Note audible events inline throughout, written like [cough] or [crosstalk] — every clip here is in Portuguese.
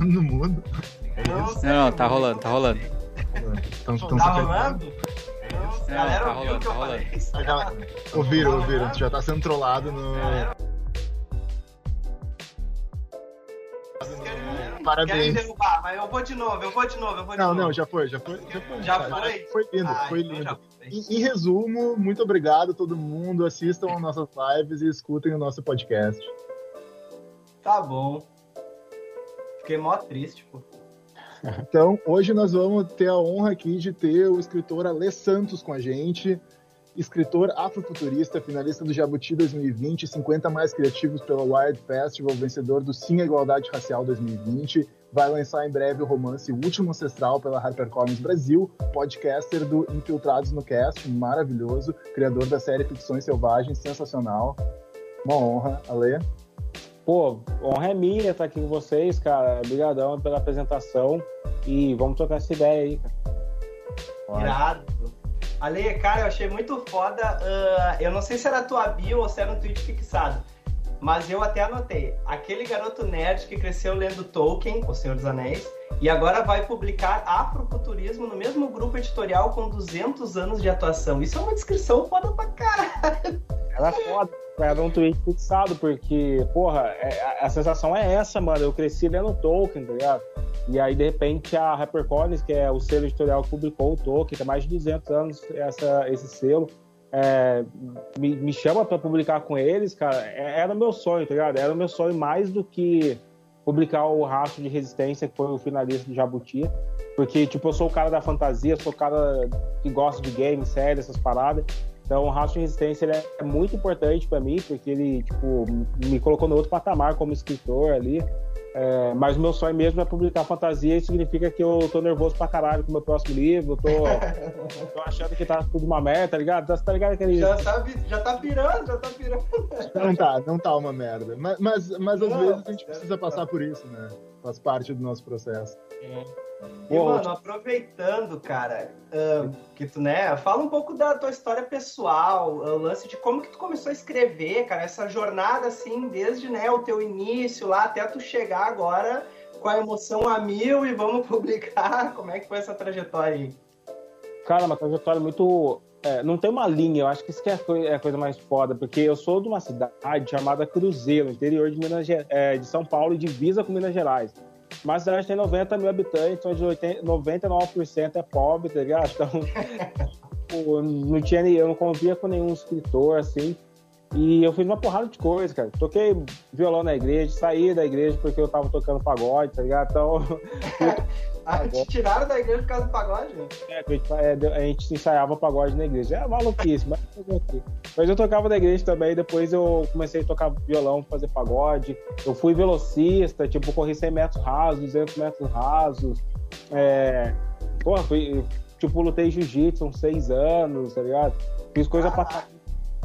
rolando no mundo? É isso? Não, não, tá rolando, tá rolando. Então, então Tá você rolando? Não, Galera, tá rolando, o que eu tá rolando. já, ouviram, ouviram. Tu já tá sendo trollado no. Galera, vocês querem- Querem Parabéns. derrubar, mas eu vou de novo, eu vou de novo, eu vou de Não, novo. não, já foi, já foi. Já foi, Já cara. foi? Foi lindo, Ah, foi então lindo. Em, em resumo, muito obrigado a todo mundo. Assistam as nossas lives e escutem o nosso podcast. Tá bom. Fiquei mó triste, pô. [laughs] Então, hoje nós vamos ter a honra aqui de ter o escritor Alê Santos com a gente. Escritor afrofuturista, finalista do Jabuti 2020, 50 mais criativos pela Wired Festival, vencedor do Sim à Igualdade Racial 2020. Vai lançar em breve o romance Último Ancestral pela HarperCollins Brasil, podcaster do Infiltrados no Cast, maravilhoso, criador da série Ficções Selvagens, sensacional. Uma honra, Alê. Pô, honra é minha estar aqui com vocês, cara. Obrigadão pela apresentação. E vamos trocar essa ideia aí, cara. Irado. Ale, cara, eu achei muito foda. ah, eu não sei se era tua bio ou se era um tweet fixado. Mas eu até anotei. Aquele garoto nerd que cresceu lendo Tolkien, O Senhor dos Anéis, e agora vai publicar Afrofuturismo no mesmo grupo editorial com 200 anos de atuação. Isso é uma descrição foda pra caralho. Era foda. Era um tweet fixado, porque, porra, é- a, a sensação é essa, mano. Eu cresci lendo Tolkien, tá ligado? E aí, de repente, a HarperCollins, que é o selo editorial que publicou o Tolkien, tem mais de 200 anos essa, esse selo, é, me, me chama pra publicar com eles, cara. É- Era o meu sonho, tá ligado? Era o meu sonho mais do que publicar o Rastro de Resistência, que foi o finalista do Jabuti. Porque, tipo, eu sou o cara da fantasia, sou o cara que gosta de games, séries, essas paradas. Então, o Rastro de Resistência ele é muito importante para mim, porque ele, tipo, me colocou no outro patamar como escritor ali. É, mas o meu sonho mesmo é publicar fantasia e significa que eu tô nervoso pra caralho com o meu próximo livro, tô, [laughs] tô achando que tá tudo uma merda, tá ligado? Tá, tá ligado aquele... Já tá, já tá pirando, já tá pirando. Não tá, não tá uma merda. Mas, mas, mas às Não, vezes a gente deve precisa passar por isso, né? Faz parte do nosso processo. E, mano, aproveitando, cara, ah, que tu, né, fala um pouco da tua história pessoal, o lance de como que tu começou a escrever, cara, essa jornada, assim, desde, né, o teu início lá até tu chegar agora com a emoção a mil e vamos [laughs] publicar, como é que foi essa trajetória aí? Cara, uma trajetória muito. é, não tem uma linha, eu acho que isso que é a, é coisa mais foda, porque eu sou de uma cidade chamada Cruzeiro, interior de, Minas, é, de São Paulo e divisa com Minas Gerais. Mas a cidade tem 90 mil habitantes, onde 80 99% é pobre, tá ligado? Então, [laughs] não tinha eu não convia com nenhum escritor, assim. E eu fiz uma porrada de coisa, cara. Toquei violão na igreja, saí da igreja porque eu tava tocando pagode, tá ligado? Então, [laughs] [laughs] Ah, te tiraram da igreja por causa do pagode? é, a gente, é, a gente ensaiava pagode na igreja. É maluquice, mas? Mas eu tocava na igreja também, depois eu comecei a tocar violão, fazer pagode. Eu fui velocista, tipo, corri 100 metros rasos, 200 metros rasos. É, porra, fui, tipo, lutei jiu-jitsu uns 6 anos, tá ligado? Fiz coisa pra.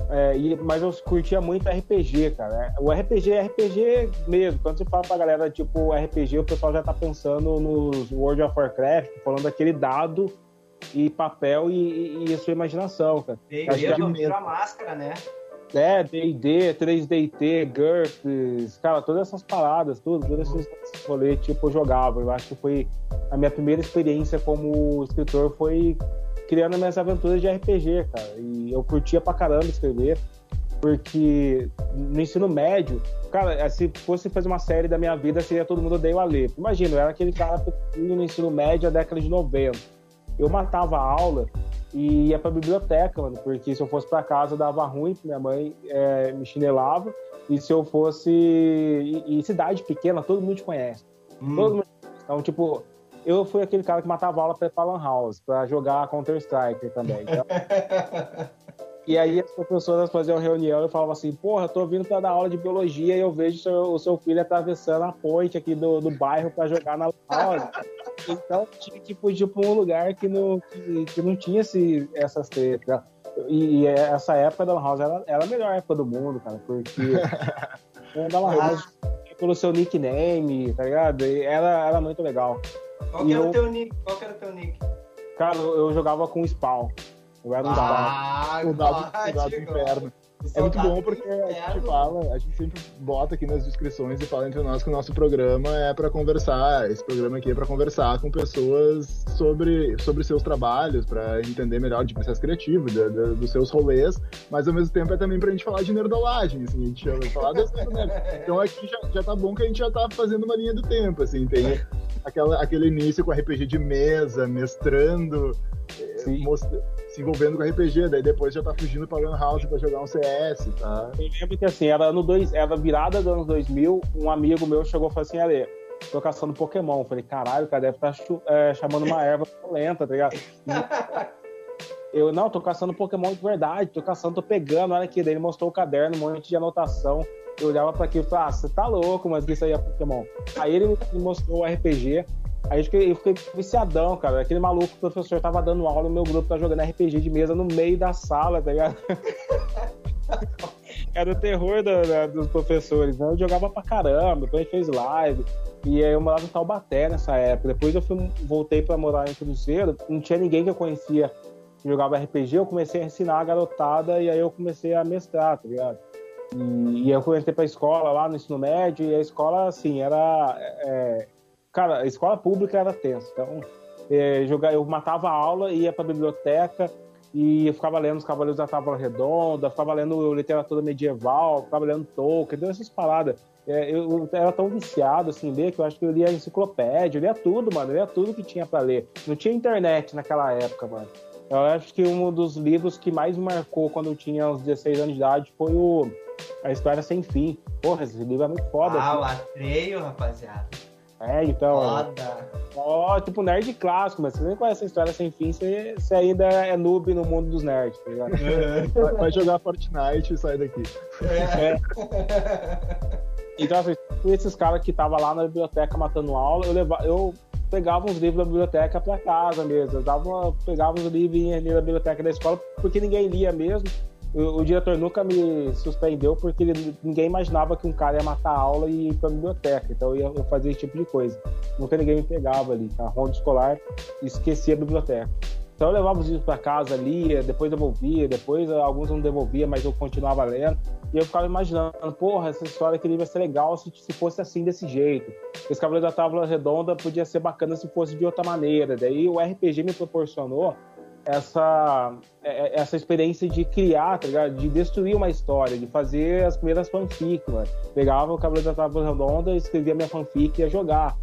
É, e- mas eu curtia muito RPG, cara. O RPG é RPG mesmo. Quando você fala pra galera, tipo, RPG, o pessoal já tá pensando nos World of Warcraft, falando daquele dado e papel e, e- e a sua imaginação, cara. Que é a máscara, né? É, D&D, 3DT, GURPS, cara, todas essas paradas, tudo, todos esses esses rolês, tipo, eu jogava. Eu acho que foi a minha primeira experiência como escritor foi criando minhas aventuras de RPG, cara. E eu curtia pra caramba escrever, porque no ensino médio, cara, se fosse fazer uma série da minha vida, seria todo mundo odeio a ler. Imagina, eu era aquele cara no ensino médio da década de 90. Eu matava a aula e ia pra biblioteca, mano, porque se eu fosse pra casa dava ruim, minha mãe é, me chinelava, e se eu fosse. E, e cidade pequena, todo mundo te conhece. Hum. Todo mundo... Então, tipo, eu fui aquele cara que matava aula pra ir pra Lan House, pra jogar Counter-Strike também. Então, [laughs] e aí as professoras faziam reunião e falavam assim, porra, tô vindo pra dar aula de biologia e eu vejo seu- o seu filho atravessando a ponte aqui do, do bairro pra jogar na Lan House. Então tinha que fugir pra um lugar que não, que, que não tinha esse, essas tretas. E, e essa época da Lan House era, era a melhor época do mundo, cara, porque [laughs] da Lan House pelo seu nickname, tá ligado? E Era, era muito legal. Qual que era eu- o teu nick? Qual que era o teu nick? Cara, eu eu jogava com Spawn. Eu era um Spawn. Ah, O dado, o dado do inferno. É muito bom porque a gente fala, a gente sempre bota aqui nas descrições e fala entre nós que o nosso programa é para conversar. Esse programa aqui é para conversar com pessoas sobre, sobre seus trabalhos, para entender melhor de processo criativo, de, de, dos seus rolês, mas ao mesmo tempo é também pra gente falar de nerdolagem, assim, a gente vai falar desse Então aqui já, já tá bom que a gente já tá fazendo uma linha do tempo, assim, tem aquela, aquele início com RPG de mesa, mestrando, eh, se envolvendo com RPG, daí depois já tá fugindo pra Lan House pra jogar um CS, tá? Eu lembro que assim, era no dois, era virada dos anos 2000, um amigo meu chegou e falou assim, Ale, tô caçando Pokémon. Eu falei, caralho, o cara deve estar tá, é, chamando uma erva lenta, tá ligado? Eu, não, tô caçando Pokémon de verdade, tô caçando, tô pegando, olha aqui. Daí ele mostrou o caderno, um monte de anotação. Eu olhava para aquilo e falava, ah, você tá louco, mas isso aí é Pokémon. Aí ele me mostrou o RPG, aí eu fiquei, eu fiquei viciadão, cara. Aquele maluco, o professor tava dando aula, o meu grupo tá jogando RPG de mesa no meio da sala, tá ligado? [laughs] Era o terror da, dos professores, né? Eu jogava pra caramba, depois a gente fez live. E aí eu morava em Taubaté nessa época. Depois eu fui, voltei para morar em Cruzeiro, não tinha ninguém que eu conhecia jogava RPG, eu comecei a ensinar a garotada e aí eu comecei a mestrar, tá ligado? E, e eu entrei pra escola lá no ensino médio e a escola, assim, era. É, cara, a escola pública era tensa. Então, é, eu matava a aula, ia pra biblioteca e eu ficava lendo os Cavaleiros da Tábua Redonda, ficava lendo literatura medieval, ficava lendo Tolkien, deu essas paradas. É, eu, eu, era tão viciado assim, ler que eu acho que eu lia enciclopédia, eu lia tudo, mano, eu lia tudo que tinha para ler. Não tinha internet naquela época, mano. Eu acho que um dos livros que mais me marcou quando eu tinha uns 16 anos de idade foi o A História Sem Fim. Porra, esse livro é muito foda. Ah, assim. o Atreio, rapaziada. É, então. Foda. Ó, tipo nerd clássico, mas você nem conhece a história sem fim, você, você ainda é noob no mundo dos nerds, tá ligado? [laughs] É, vai jogar Fortnite e sai daqui. É. é. [laughs] Então, assim, esses caras que estavam lá na biblioteca matando aula, eu, levava, eu pegava uns livros da biblioteca para casa mesmo. Eu dava, pegava uns livros ali da biblioteca da escola, porque ninguém lia mesmo. O, diretor nunca me suspendeu porque ele, ninguém imaginava que um cara ia matar a aula e ir para a biblioteca. Então eu, ia, eu fazia esse tipo de coisa. Nunca ninguém me pegava ali, a ronda escolar, esquecia a biblioteca. Então eu levava os livros para casa, lia, depois devolvia, depois alguns não devolvia, mas eu continuava lendo. E eu ficava imaginando, porra, essa história que vai ser legal se, se fosse assim, desse jeito. Esse Cavaleiro da Tábua Redonda podia ser bacana se fosse de outra maneira. Daí o RPG me proporcionou essa, é, é, essa experiência de criar, tá ligado? De destruir uma história, de fazer as primeiras fanfics, mano. Pegava o Cavaleiro da Tábua Redonda, escrevia minha fanfic e ia jogar.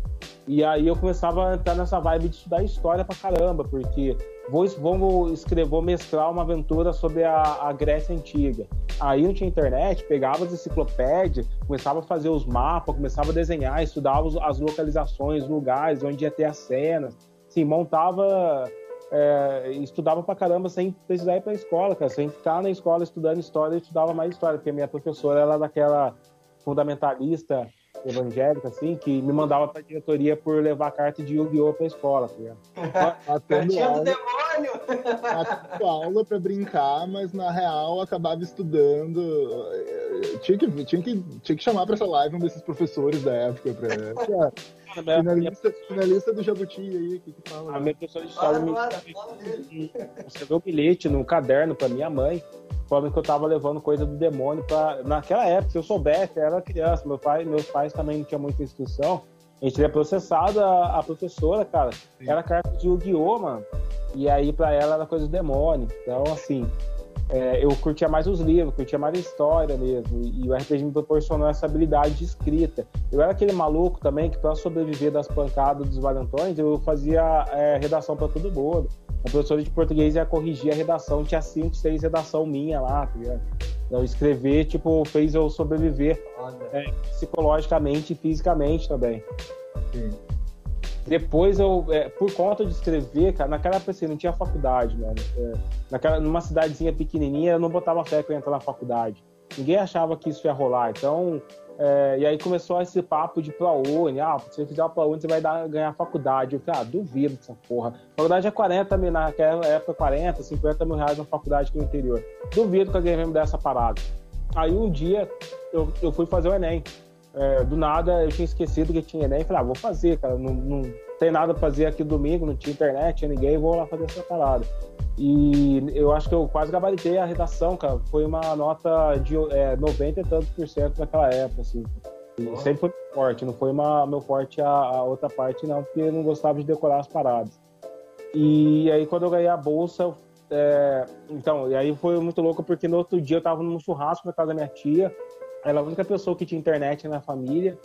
E aí eu começava a entrar nessa vibe de estudar história pra caramba, porque vou, vou escrever, vou mestrar uma aventura sobre a, a, Grécia Antiga. Aí não tinha internet, pegava as enciclopédias, começava a fazer os mapas, começava a desenhar, estudava as localizações, lugares onde ia ter as cenas. Assim, montava, é, estudava pra caramba sem precisar ir pra escola, cara. Sem ficar na escola estudando história, eu estudava mais história, porque a minha professora era daquela fundamentalista evangélica, assim, que me mandava pra diretoria por levar carta de Yu-Gi-Oh! pra escola, tá ligado? [laughs] Matando aula, demônio! Matando aula pra brincar, mas na real acabava estudando. Tinha que, tinha que, tinha que chamar pra essa live um desses professores da época pra. Finalista, finalista do Jabuti aí, o que, que fala? A minha professora de história me... escreveu um bilhete no caderno pra minha mãe, falando que eu tava levando coisa do demônio pra. Naquela época, se eu soubesse, eu era criança, meu pai, meus pais também não tinham muita instrução. A gente teria processado a, a professora, cara. Sim. Era carta de Yu-Gi-Oh, mano. E aí, pra ela, era coisa do demônio. Então, assim, é, eu curtia mais os livros, curtia mais a história mesmo. E, o RPG me proporcionou essa habilidade de escrita. Eu era aquele maluco também que, para sobreviver das pancadas dos valentões, eu fazia é, redação para todo mundo. A professora de português ia corrigir a redação, tinha cinco, seis redação minha lá, tá ligado? Então, escrever, tipo, fez eu sobreviver é, psicologicamente e fisicamente também. Sim. Depois eu, é, por conta de escrever, cara, naquela época assim, não tinha faculdade, mano. É, naquela, numa cidadezinha pequenininha, eu não botava fé que eu ia entrar na faculdade. Ninguém achava que isso ia rolar. Então, é, e aí começou esse papo de ProUni. Ah, se você fizer o ProUni, você vai dar, ganhar faculdade. Eu falei, ah, duvido dessa porra. Faculdade é 40 mil, naquela época 40, 50 mil reais na faculdade aqui no interior. Duvido que alguém vai me dar essa parada. Aí um dia eu, eu fui fazer o Enem. É, do nada eu tinha esquecido que tinha Enem. Falei, ah, vou fazer, cara. Não, não tem nada pra fazer aqui domingo, não tinha internet, tinha ninguém, vou lá fazer essa parada. E eu acho que eu quase gabaritei a redação, cara. Foi uma nota de é, 90 e tantos por cento naquela época, assim. E sempre foi forte, não foi uma, meu forte a, a, outra parte, não, porque eu não gostava de decorar as paradas. E aí, quando eu ganhei a bolsa, é, então, e aí foi muito louco, porque no outro dia eu tava num churrasco na casa da minha tia, ela é a única pessoa que tinha internet na família,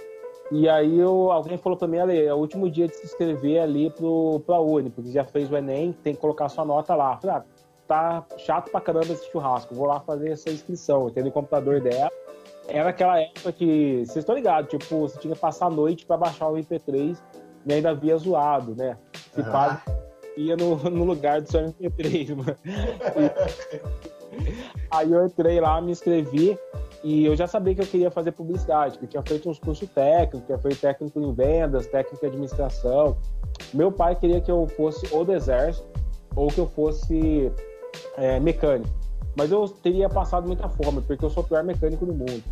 e aí eu, alguém falou para mim, Ale, é o último dia de se inscrever ali pro, pra Uni, porque já fez o Enem, tem que colocar sua nota lá. Eu falei, ah, tá chato pra caramba esse churrasco, vou lá fazer essa inscrição. Eu tenho o computador dela. Era aquela época que, vocês estão ligados, tipo, você tinha que passar a noite para baixar o MP3 e ainda via zoado, né? Se uhum. pá, ia no, [laughs] no lugar do seu MP3, mano. E, [laughs] aí eu entrei lá, me inscrevi, e eu já sabia que eu queria fazer publicidade, que eu tinha feito uns cursos técnicos, tinha feito técnico em vendas, técnico em administração. Meu pai queria que eu fosse ou do exército ou que eu fosse é, mecânico. Mas eu teria passado muita fome, porque eu sou o pior mecânico do mundo.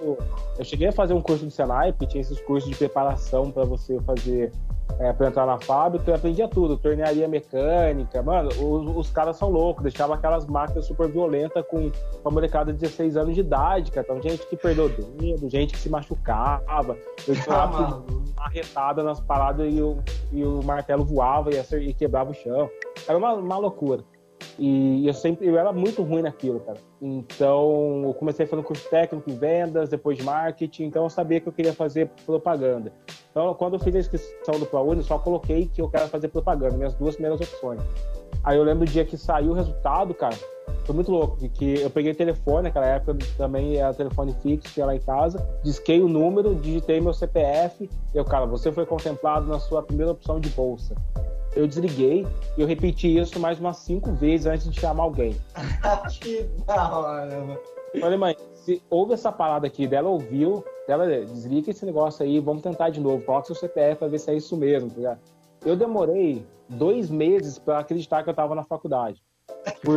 Eu, eu cheguei a fazer um curso do Senai, que tinha esses cursos de preparação para você fazer é, pra entrar na fábrica, eu aprendia tudo, tornearia mecânica, mano, os, os caras são loucos, deixava aquelas máquinas super violentas com uma molecada de 16 anos de idade, cara. Então, gente que perdeu dedo, gente que se machucava, eu tinha ah, arretada nas paradas e o, e o martelo voava e, e quebrava o chão. Era uma, uma loucura. E eu sempre eu era muito ruim naquilo, cara. Então, eu comecei fazendo curso técnico em vendas, depois de marketing, então eu sabia que eu queria fazer propaganda. Então, quando eu fiz a inscrição do ProUni, só coloquei que eu quero fazer propaganda, minhas duas primeiras opções. Aí eu lembro do dia que saiu o resultado, cara, foi muito louco, porque eu peguei telefone, naquela época também era telefone fixo, tinha lá em casa, disquei o número, digitei meu CPF, e eu, cara, você foi contemplado na sua primeira opção de bolsa eu desliguei e eu repeti isso mais umas cinco vezes antes de chamar alguém. [laughs] que da hora, mano. Falei, mãe, se houve essa parada aqui, dela ouviu, dela desliga esse negócio aí, vamos tentar de novo, coloca seu CPF pra ver se é isso mesmo, tá ligado? Eu demorei dois meses para acreditar que eu tava na faculdade. [laughs] Por...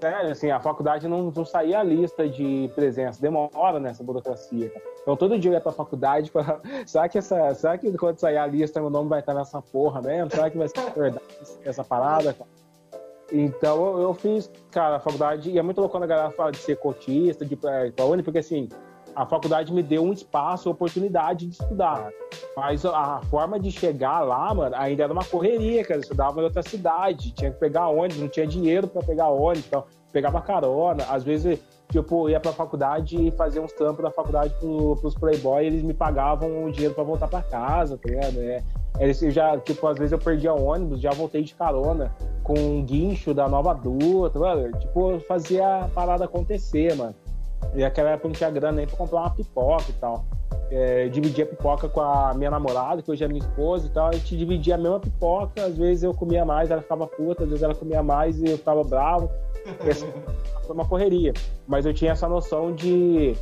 Sério, assim, a faculdade não, não saía a lista de presença, demora nessa burocracia. Então todo dia eu ia pra faculdade para [laughs] será que essa, será que quando sair a lista meu nome vai estar nessa porra mesmo? Será que vai ser verdade [laughs] essa parada? Então eu fiz, cara, a faculdade, e é muito louco quando a galera fala de ser cotista, de ir pra Uni, porque assim, a faculdade me deu um espaço, oportunidade de estudar. Mas a forma de chegar lá, mano, ainda era uma correria, cara. Eu estudava em outra cidade, tinha que pegar ônibus, não tinha dinheiro para pegar ônibus, então pegava carona. Às vezes, tipo, ia pra faculdade e fazia uns trampos da faculdade pro, pros playboy e eles me pagavam o dinheiro para voltar para casa, tá ligado? É, eles já, tipo, às vezes eu perdia ônibus, já voltei de carona com um guincho da nova adulta, mano. Tipo, fazia a parada acontecer, mano. E naquela época não tinha grana nem pra comprar uma pipoca e tal. É, dividia a pipoca com a minha namorada, que hoje é minha esposa e tal. A gente dividia a mesma pipoca, às vezes eu comia mais, ela ficava puta, às vezes ela comia mais e eu ficava bravo. Essa [laughs] foi uma correria. Mas eu tinha essa noção de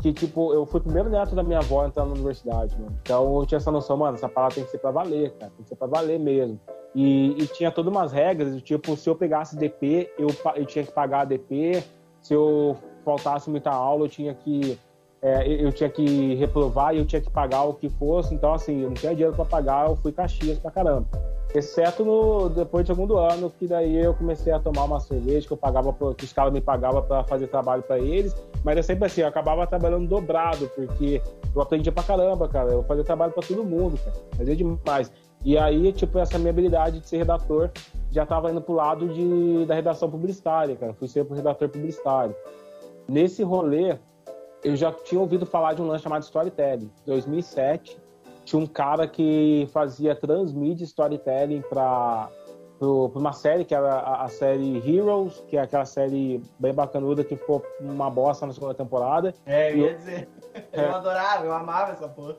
que, tipo, eu fui o primeiro neto da minha avó entrar na universidade, mano. Então eu tinha essa noção, mano, essa parada tem que ser pra valer, cara. Tem que ser pra valer mesmo. E, e tinha todas umas regras, tipo, se eu pegasse DP, eu, eu tinha que pagar a DP. Se eu faltasse muita aula, eu tinha que é, eu tinha que reprovar e eu tinha que pagar o que fosse. Então, assim, eu não tinha dinheiro para pagar, eu fui caxias pra caramba. Exceto no, depois do segundo ano, que daí eu comecei a tomar uma cerveja que eu pagava, que os caras me pagavam para fazer trabalho para eles. Mas é sempre assim, eu acabava trabalhando dobrado, porque eu aprendia pra caramba, cara. Eu fazia trabalho para todo mundo, cara. Fazia demais. E aí, tipo, essa minha habilidade de ser redator já tava indo pro lado de, da redação publicitária, cara. Fui ser redator publicitário. Nesse rolê, eu já tinha ouvido falar de um lance chamado Storytelling. 2007, tinha um cara que fazia transmídia storytelling para uma série que era a, a, série Heroes, que é aquela série bem bacanuda que ficou uma bosta na segunda temporada. É, eu ia dizer. É. [laughs] Eu adorava, eu amava essa porra.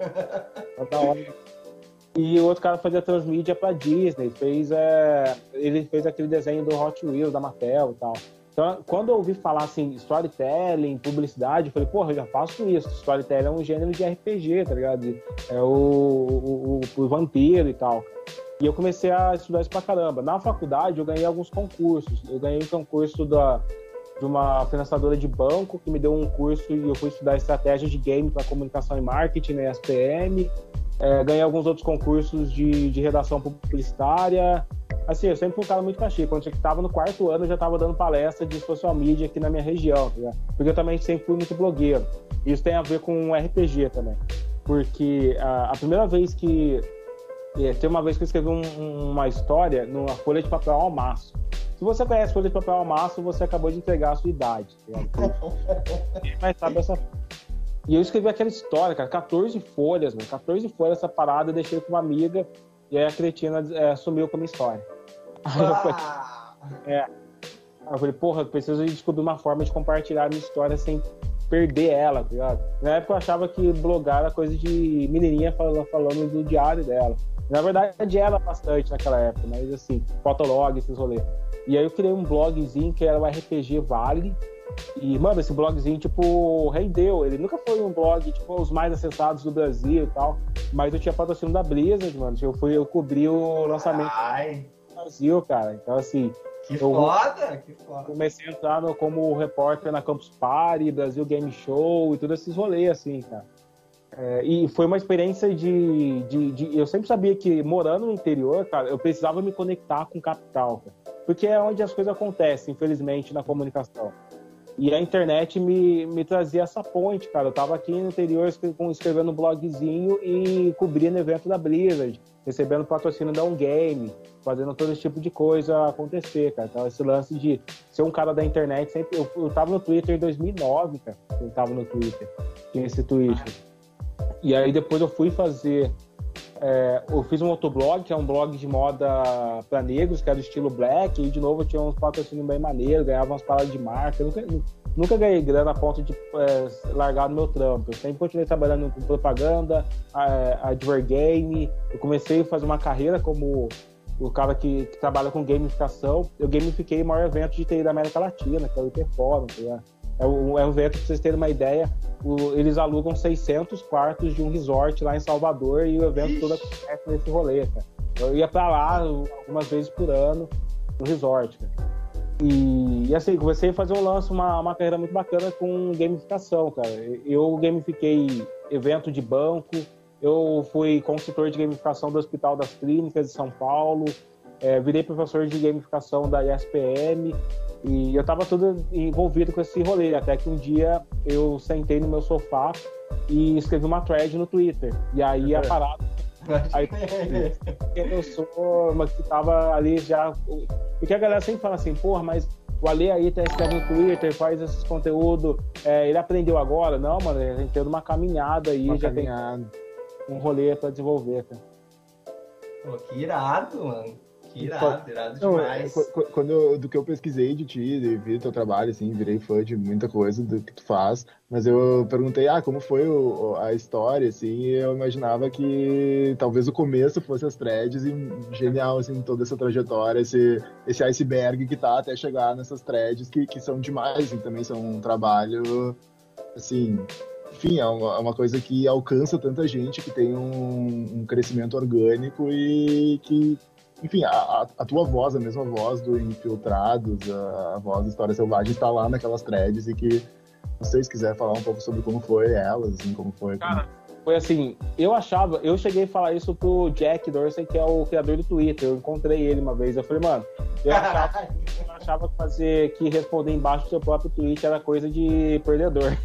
E o outro cara fazia transmídia pra Disney, fez, é, ele fez aquele desenho do Hot Wheels, da Mattel e tal. Então, quando eu ouvi falar assim, storytelling, publicidade, eu falei, porra, eu já faço isso. Storytelling é um gênero de RPG, tá ligado? É o, o, o, o vampiro e tal. E eu comecei a estudar isso pra caramba. Na faculdade, eu ganhei alguns concursos. Eu ganhei um concurso da, de uma financiadora de banco que me deu um curso e eu fui estudar estratégia de game para comunicação e marketing na SPM. É, ganhei alguns outros concursos de, de redação publicitária. assim, eu sempre fui um cara muito caxico. Quando eu estava no quarto ano, eu já estava dando palestra de social media aqui na minha região, tá Porque eu também sempre fui muito blogueiro. Isso tem a ver com RPG também. Porque a, a primeira vez que. É, tem uma vez que eu escrevi um, uma história numa folha de papel ao maço. Se você conhece folha de papel ao maço, você acabou de entregar a sua idade. Tá [laughs] Mas sabe essa. E eu escrevi aquela história, cara, 14 folhas, mano. 14 folhas essa parada, eu deixei com uma amiga, e aí a cretina é, sumiu com a minha história. [laughs] Aí eu falei, é. Aí eu falei, porra, eu preciso descobrir uma forma de compartilhar a minha história sem perder ela, tá ligado? Na época eu achava que blogar era coisa de menininha falando, falando do diário dela. Na verdade, era bastante naquela época, mas assim, fotolog, esses rolês. E aí eu criei um blogzinho que era o RPG Vale. E, mano, esse blogzinho, tipo, rendeu. Ele nunca foi um blog, tipo, os mais acessados do Brasil e tal. Mas eu tinha patrocínio da Blizzard, mano. Eu fui, eu cobri o lançamento Ai. do Brasil, cara. Então, assim, Que foda, que foda. comecei a entrar no- como repórter na Campus Party, Brasil Game Show e todos esses rolês, assim, cara. É, e foi uma experiência de, de, de- Eu sempre sabia que morando no interior, cara, eu precisava me conectar com o capital, cara. Porque é onde as coisas acontecem, infelizmente, na comunicação. E a internet me, me trazia essa ponte, cara. Eu tava aqui no interior escrevendo um blogzinho e cobrindo evento da Blizzard, recebendo patrocínio da Um Game, fazendo todo esse tipo de coisa acontecer, cara. Então, esse lance de ser um cara da internet sempre. Eu, eu tava no Twitter em 2009, cara. Eu tava no Twitter. Tinha esse Twitter. E aí depois eu fui fazer. É, eu fiz um outro blog, que é um blog de moda para negros, que era do estilo black, e de novo eu tinha uns patrocínios bem maneiros, ganhava umas paradas de marca. Eu nunca, nunca ganhei grana a ponto de é, largar no meu trampo. Eu sempre continuei trabalhando com propaganda, a, advergame. Eu comecei a fazer uma carreira como o cara que, que trabalha com gamificação. Eu gamifiquei o maior evento de TI da América Latina, que é o. Tá ligado? é, um, é um evento, pra vocês terem uma ideia, o- eles alugam 600 quartos de um resort lá em Salvador e o evento Ixi. todo acontece nesse rolê, cara. Eu ia pra lá algumas vezes por ano no resort, cara. E, e assim, comecei a fazer um lance, uma, uma carreira muito bacana com gamificação, cara. Eu gamifiquei evento de banco, eu fui consultor de gamificação do Hospital das Clínicas de São Paulo, é, virei professor de gamificação da ISPM e eu tava tudo envolvido com esse rolê. Até que um dia eu sentei no meu sofá e escrevi uma thread no Twitter. E aí a parada Aí- eu sou, mas que tava ali já. Porque a galera sempre fala assim, porra, mas o Ale aí tá escrevendo no Twitter, faz esses conteúdos, ele aprendeu agora? Não, mano, a gente tem uma caminhada aí, Uma já caminhada. tem um rolê pra desenvolver, cara. Pô, que irado, mano. Irado, irado Não, é, demais. qu- qu- quando eu- do que eu pesquisei de ti, e vi teu trabalho, assim, virei fã de muita coisa do que tu faz, mas eu perguntei, ah, como foi o- a história, assim, e eu imaginava que talvez o começo fosse as threads e genial, assim, toda essa trajetória, esse, esse iceberg que tá até chegar nessas threads que, que são demais, assim, também são um trabalho, assim, enfim, é uma, é uma coisa que alcança tanta gente, que tem um, um crescimento orgânico e que enfim, a, a- tua voz, a mesma voz do Infiltrados, a, a voz do História Selvagem está lá naquelas threads e que, vocês quiserem falar um pouco sobre como foi elas, assim, como foi. Cara, Foi assim, eu achava, eu cheguei a falar isso pro Jack Dorsey, que é o criador do Twitter. Eu encontrei ele uma vez. Eu falei, mano, eu achava, [laughs] eu achava que fazer que responder embaixo do seu próprio tweet era coisa de perdedor.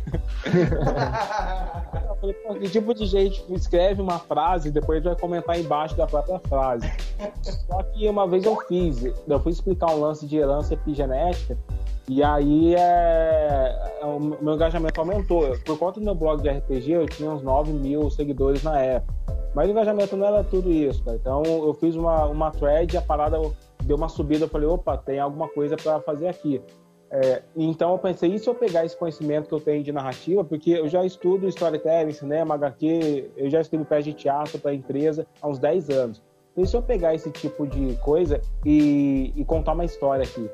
[laughs] Eu falei, pô, que tipo de gente escreve uma frase e depois vai comentar embaixo da própria frase? Só que uma vez eu fiz, eu fui explicar um lance de herança epigenética, e aí é, é, o meu engajamento aumentou. Por conta do meu blog de RPG, eu tinha uns 9 mil seguidores na época. Mas o engajamento não era tudo isso, cara. Então eu fiz uma, uma thread, a parada deu uma subida, eu falei, opa, tem alguma coisa para fazer aqui. É, então eu pensei, e se eu pegar esse conhecimento que eu tenho de narrativa, porque eu já estudo storytelling, cinema, HQ, eu já escrevo peça de teatro para empresa há uns 10 anos. Então, e se eu pegar esse tipo de coisa e, e contar uma história aqui?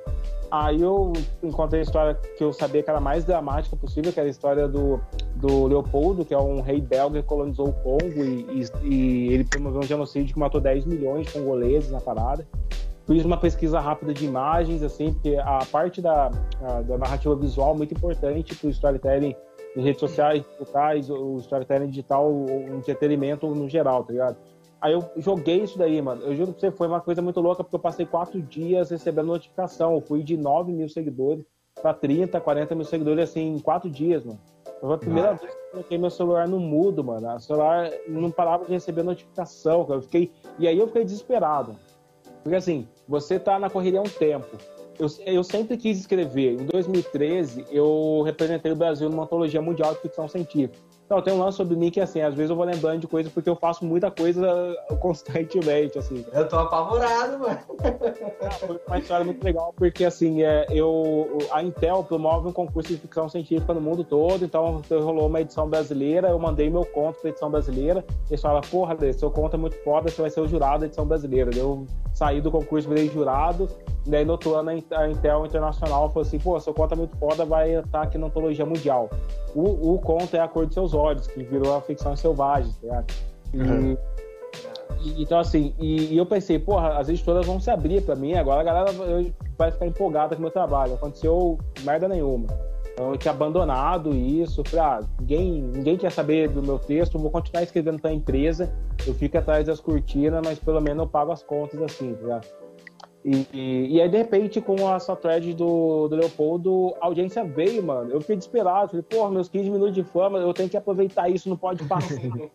Aí eu encontrei a história que eu sabia que era mais dramática possível, que era a história do, do Leopoldo, que é um rei belga que colonizou o Congo e, e, e ele promoveu um genocídio que matou 10 milhões de congoleses na parada fiz uma pesquisa rápida de imagens, assim, porque a parte da, a, da narrativa visual é muito importante para o storytelling em redes sociais, digitais, o storytelling digital, o entretenimento no geral, tá ligado? Aí eu joguei isso daí, mano. Eu juro pra você, foi uma coisa muito louca, porque eu passei quatro dias recebendo notificação. Eu fui de 9 mil seguidores pra 30, 40 mil seguidores, assim, em quatro dias, mano. Foi a primeira vez que eu coloquei meu celular no mudo, mano. O celular não parava de receber notificação, cara. Eu fiquei... E aí eu fiquei desesperado. Porque assim, você tá na correria há um tempo. Eu, eu sempre quis escrever. Em 2013, eu representei o Brasil numa antologia mundial de ficção científica. Não, tem um lance sobre mim que, assim, às vezes eu vou lembrando de coisas porque eu faço muita coisa constantemente, assim. Eu tô apavorado, mano. Foi uma história muito legal, porque, assim, é, eu, a Intel promove um concurso de ficção científica no mundo todo, então rolou uma edição brasileira, eu mandei meu conto pra edição brasileira, eles falaram, porra, Dê, seu conto é muito foda, você vai ser o jurado da edição brasileira. Eu saí do concurso, virei jurado, daí no outro ano a Intel Internacional falou assim, pô, seu conto é muito foda, vai estar aqui na antologia mundial. O, o conto é A Cor de Seus Olhos, que virou a ficção selvagem, tá ligado? E, uhum. e, então, assim, e, e, eu pensei, porra, as editoras vão se abrir pra mim, agora a galera vai ficar empolgada com o meu trabalho. Aconteceu merda nenhuma. Então, eu tinha abandonado isso, falei, ah, ninguém, ninguém quer saber do meu texto, vou continuar escrevendo pra empresa, eu fico atrás das cortinas, mas pelo menos eu pago as contas assim, tá ligado? E, e, e, aí, de repente, com essa thread do, do Leopoldo, a audiência veio, mano. Eu fiquei desesperado. Falei, porra, meus 15 minutos de fama, eu tenho que aproveitar isso, não pode passar. [laughs]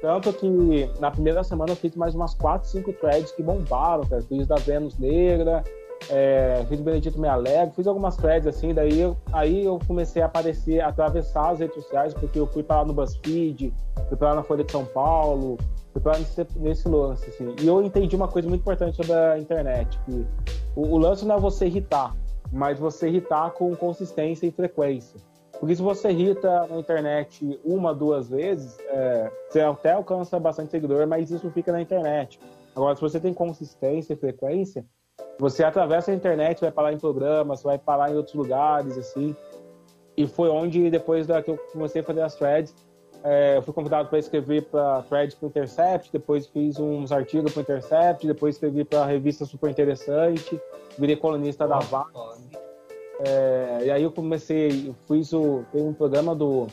Tanto que na primeira semana eu fiz mais umas 4, 5 threads que bombaram, cara. Fiz da Vênus Negra, é, fiz Benedito Me Alegre, fiz algumas threads assim. Daí eu, aí eu comecei a aparecer, a atravessar as redes sociais, porque eu fui para lá no BuzzFeed, fui para lá na Folha de São Paulo, foi nesse, nesse lance, assim. E eu entendi uma coisa muito importante sobre a internet, que o, o lance não é você irritar, mas você irritar com consistência e frequência. Porque se você irrita na internet uma, duas vezes, é, você até alcança bastante seguidor, mas isso fica na internet. Agora, se você tem consistência e frequência, você atravessa a internet, vai parar em programas, vai parar em outros lugares, assim. E foi onde, depois da que eu comecei a fazer as threads, é, eu fui convidado para escrever para thread para Intercept, depois fiz uns artigos para Intercept, depois escrevi para revista Super Interessante, virei colunista oh, da VAX. É, e aí eu comecei, eu fiz o, tem um programa do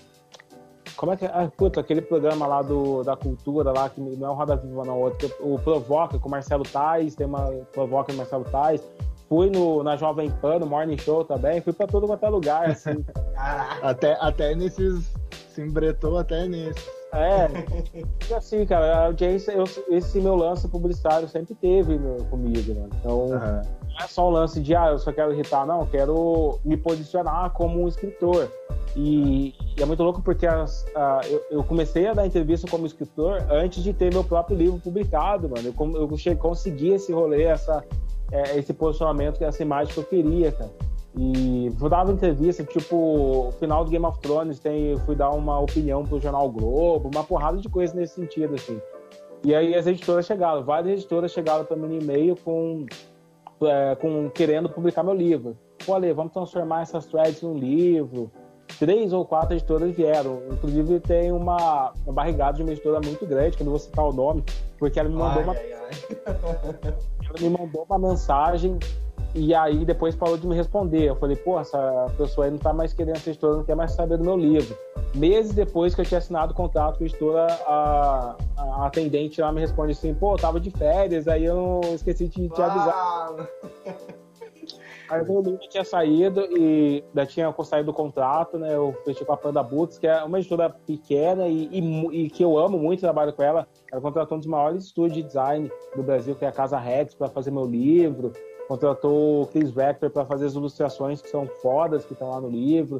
como é que é? Ah, puta, aquele programa lá do, da cultura lá, que não é o Roda Viva, não, outro, o Provoca com o Marcelo Tais, tem uma Provoca com o Marcelo Tais. Fui no, na Jovem Pan, no Morning Show também, fui pra todo quanto é lugar, assim. [laughs] até, até nesses se embretou até nisso. É, [laughs] assim, cara, a audiência, eu, esse meu lance publicitário sempre teve meu, comigo, né? Então, uhum. não é só um lance de, ah, eu só quero irritar, não, eu quero me posicionar como um escritor. E, e é muito louco porque as, eu, eu, comecei a dar entrevista como escritor antes de ter meu próprio livro publicado, mano. Eu, eu cheguei, consegui esse rolê, essa, é, esse posicionamento, essa imagem que eu queria, cara. E dar uma entrevista, tipo, final do Game of Thrones, tem, fui dar uma opinião pro Jornal Globo, uma porrada de coisa nesse sentido, assim. E aí as editoras chegaram, várias editoras chegaram para mim no e-mail com, é, com querendo publicar meu livro. Pô, Ale, vamos transformar essas threads num livro. Três ou quatro editoras vieram. Inclusive tem uma, uma barrigada de uma editora muito grande, que eu não vou citar o nome, porque ela me mandou ai, uma. Ai, ai. [laughs] Ela me mandou uma mensagem e aí depois parou de me responder. Eu falei, pô, essa pessoa aí não tá mais querendo ser editora, não quer mais saber do meu livro. Meses depois que eu tinha assinado o contrato com a editora, a, a atendente lá me responde assim, pô, eu tava de férias, aí eu esqueci de te avisar. Aí o livro tinha saído e já tinha saído do contrato, né? Eu fechei com a Panda Books, que é uma editora pequena e, e, e, que eu amo muito, trabalho com ela. Ela contratou um dos maiores estúdios de design do Brasil, que é a Casa Rex, para fazer meu livro contratou o Chris Vector para fazer as ilustrações que são fodas, que estão lá no livro.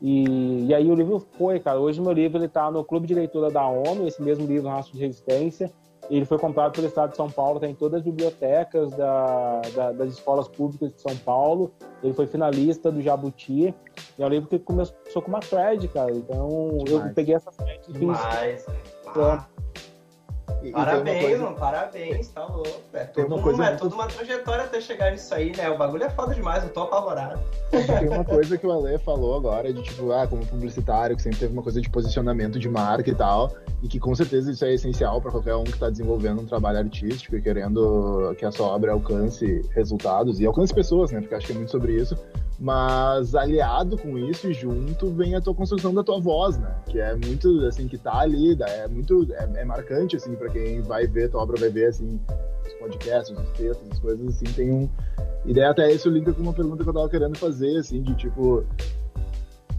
E, e aí o livro foi, cara. Hoje meu livro ele tá no Clube de Leitura da ONU, esse mesmo livro, Rastro de Resistência. Ele foi comprado pelo Estado de São Paulo, está em todas as bibliotecas da, da, das escolas públicas de São Paulo. Ele foi finalista do Jabuti. E é um livro que começou com uma thread, cara. Então Demais. eu peguei essa thread e fiz. Ah. E, parabéns, coisa... mano, parabéns, tá louco. É, tudo, uma, coisa é tudo uma trajetória até chegar nisso aí, né? O bagulho é foda demais, eu tô apavorado. Tem uma coisa que o Ale falou agora, de tipo, ah, como publicitário, que sempre teve uma coisa de posicionamento de marca e tal, e que com certeza isso é essencial para qualquer um que tá desenvolvendo um trabalho artístico e querendo que a sua obra alcance resultados e alcance pessoas, né? Porque acho que é muito sobre isso. Mas aliado com isso e junto vem a tua construção da tua voz, né? Que é muito, assim, que tá ali, é muito, é, é marcante, assim, para quem vai ver tua obra, vai ver, assim, os podcasts, os textos, as coisas, assim, tem um... Daí até isso linka com uma pergunta que eu tava querendo fazer, assim, de tipo,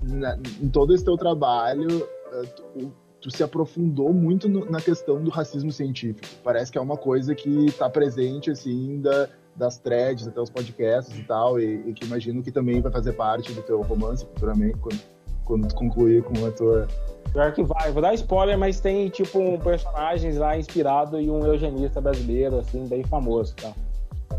na, em todo esse teu trabalho, eh, tu, tu se aprofundou muito no, na questão do racismo científico. Parece que é uma coisa que está presente, assim, da, das threads, até os podcasts e tal, e, e, que imagino que também vai fazer parte do teu romance futuramente, quando, quando tu concluir com a tua... Pior que vai, vou dar spoiler, mas tem, tipo, um personagens lá inspirado em um eugenista brasileiro, assim, bem famoso, tá?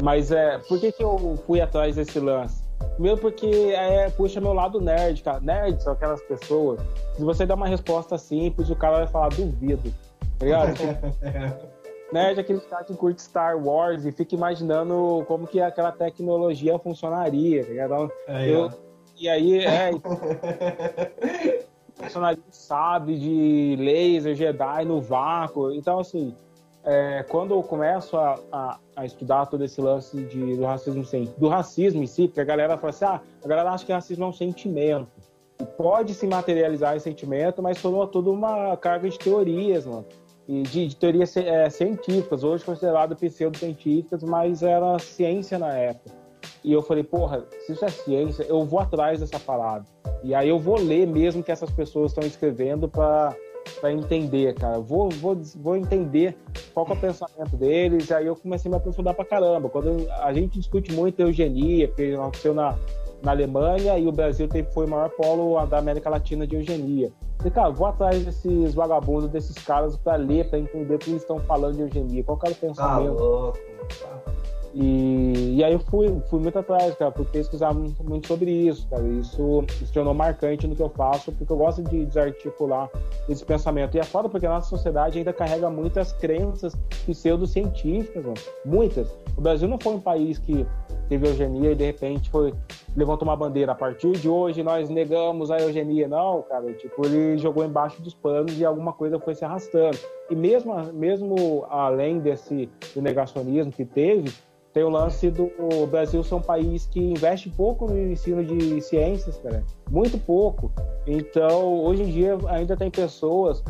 Mas é, por que que eu fui atrás desse lance? Primeiro porque é, puxa meu lado nerd, cara. Nerd são aquelas pessoas. Se você der uma resposta simples, o cara vai falar duvido. Tá ligado? [laughs] nerd aquele cara que curte Star Wars e fica imaginando como que aquela tecnologia funcionaria, tá ligado? Então, é, eu, e aí, é. [laughs] funcionaria sabe de laser, Jedi no vácuo. Então, assim, é, quando eu começo a, a, a, estudar todo esse lance de, do racismo do racismo em si, porque a galera fala assim, ah, a galera acha que racismo é um sentimento. E pode se materializar em sentimento, mas tornou toda uma carga de teorias, mano. De, de teorias é, científicas, hoje considerado pseudocientíficas, mas era ciência na época. E eu falei, porra, se isso é ciência, eu vou atrás dessa parada. E aí eu vou ler mesmo que essas pessoas estão escrevendo para para entender, cara. Vou, vou, vou entender qual é o pensamento deles. Aí eu comecei a me aprofundar pra caramba. Quando a gente discute muito eugenia, porque aconteceu na, na Alemanha e o Brasil foi o maior polo da América Latina de eugenia. E, cara, vou atrás desses vagabundos, desses caras, para ler, para entender o que eles estão falando de eugenia. Qual é o pensamento? Tá louco, tá. E, e aí eu fui, fui muito atrás, cara, fui pesquisar muito, muito sobre isso, cara. Isso se tornou marcante no que eu faço, porque eu gosto de desarticular esse pensamento. E é foda porque a nossa sociedade ainda carrega muitas crenças pseudocientíficas, mano. muitas. O Brasil não foi um país que teve eugenia e de repente foi levantou uma bandeira. A partir de hoje nós negamos a eugenia. Não, cara, tipo, ele jogou embaixo dos panos e alguma coisa foi se arrastando. E mesmo, mesmo além desse negacionismo que teve, tem o lance do Brasil ser um país que investe pouco no ensino de ciências, cara. Muito pouco. Então, hoje em dia, ainda tem pessoas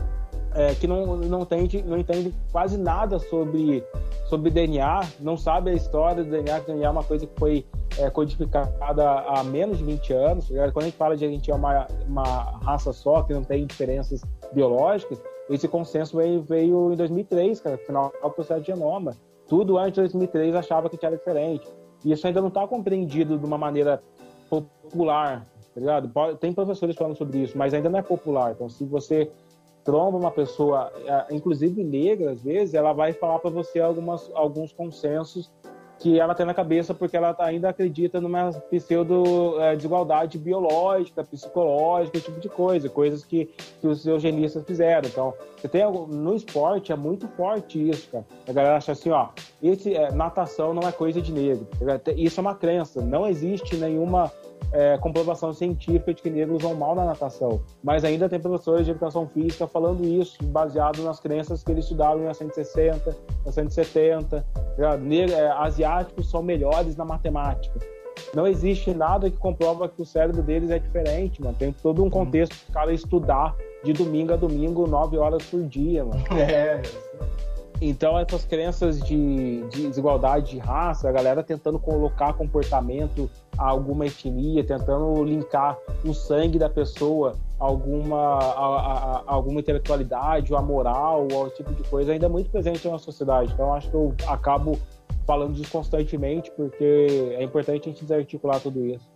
é, que não, não, entende, não entende quase nada sobre, sobre DNA, não sabe a história do DNA, que o DNA é uma coisa que foi é, codificada há menos de 20 anos. Quando a gente fala de a gente é uma, uma raça só, que não tem diferenças biológicas, esse consenso veio, veio em 2003, cara, final do processo de genoma. Tudo antes de 2003 achava que era diferente. E isso ainda não está compreendido de uma maneira popular, tá ligado? Tem professores falando sobre isso, mas ainda não é popular. Então, se você tromba uma pessoa, é, inclusive negra, às vezes, ela vai falar para você algumas, alguns consensos que ela tem na cabeça porque ela ainda acredita numa pseudo é, desigualdade biológica, psicológica, esse tipo de coisa, coisas que, que os eugenistas fizeram. Então, você tem no esporte é muito forte isso, cara. A galera acha assim, ó, esse é, natação não é coisa de negro. Isso é uma crença. Não existe nenhuma é, comprovação científica de que negros vão mal na natação. Mas ainda tem professores de educação física falando isso, baseado nas crenças que eles estudaram em 1960, 1970. É, asiáticos são melhores na matemática. Não existe nada que comprova que o cérebro deles é diferente, mano. Tem todo um contexto para o cara estudar de domingo a domingo, nove horas por dia, mano. [laughs] É. Então, essas crenças de, de, desigualdade de raça, a galera tentando colocar comportamento a alguma etnia, tentando linkar o sangue da pessoa a alguma, a, a, alguma intelectualidade, ou a moral, ou tipo de coisa, ainda é muito presente na sociedade. Então, acho que eu acabo falando disso constantemente, porque é importante a gente desarticular tudo isso.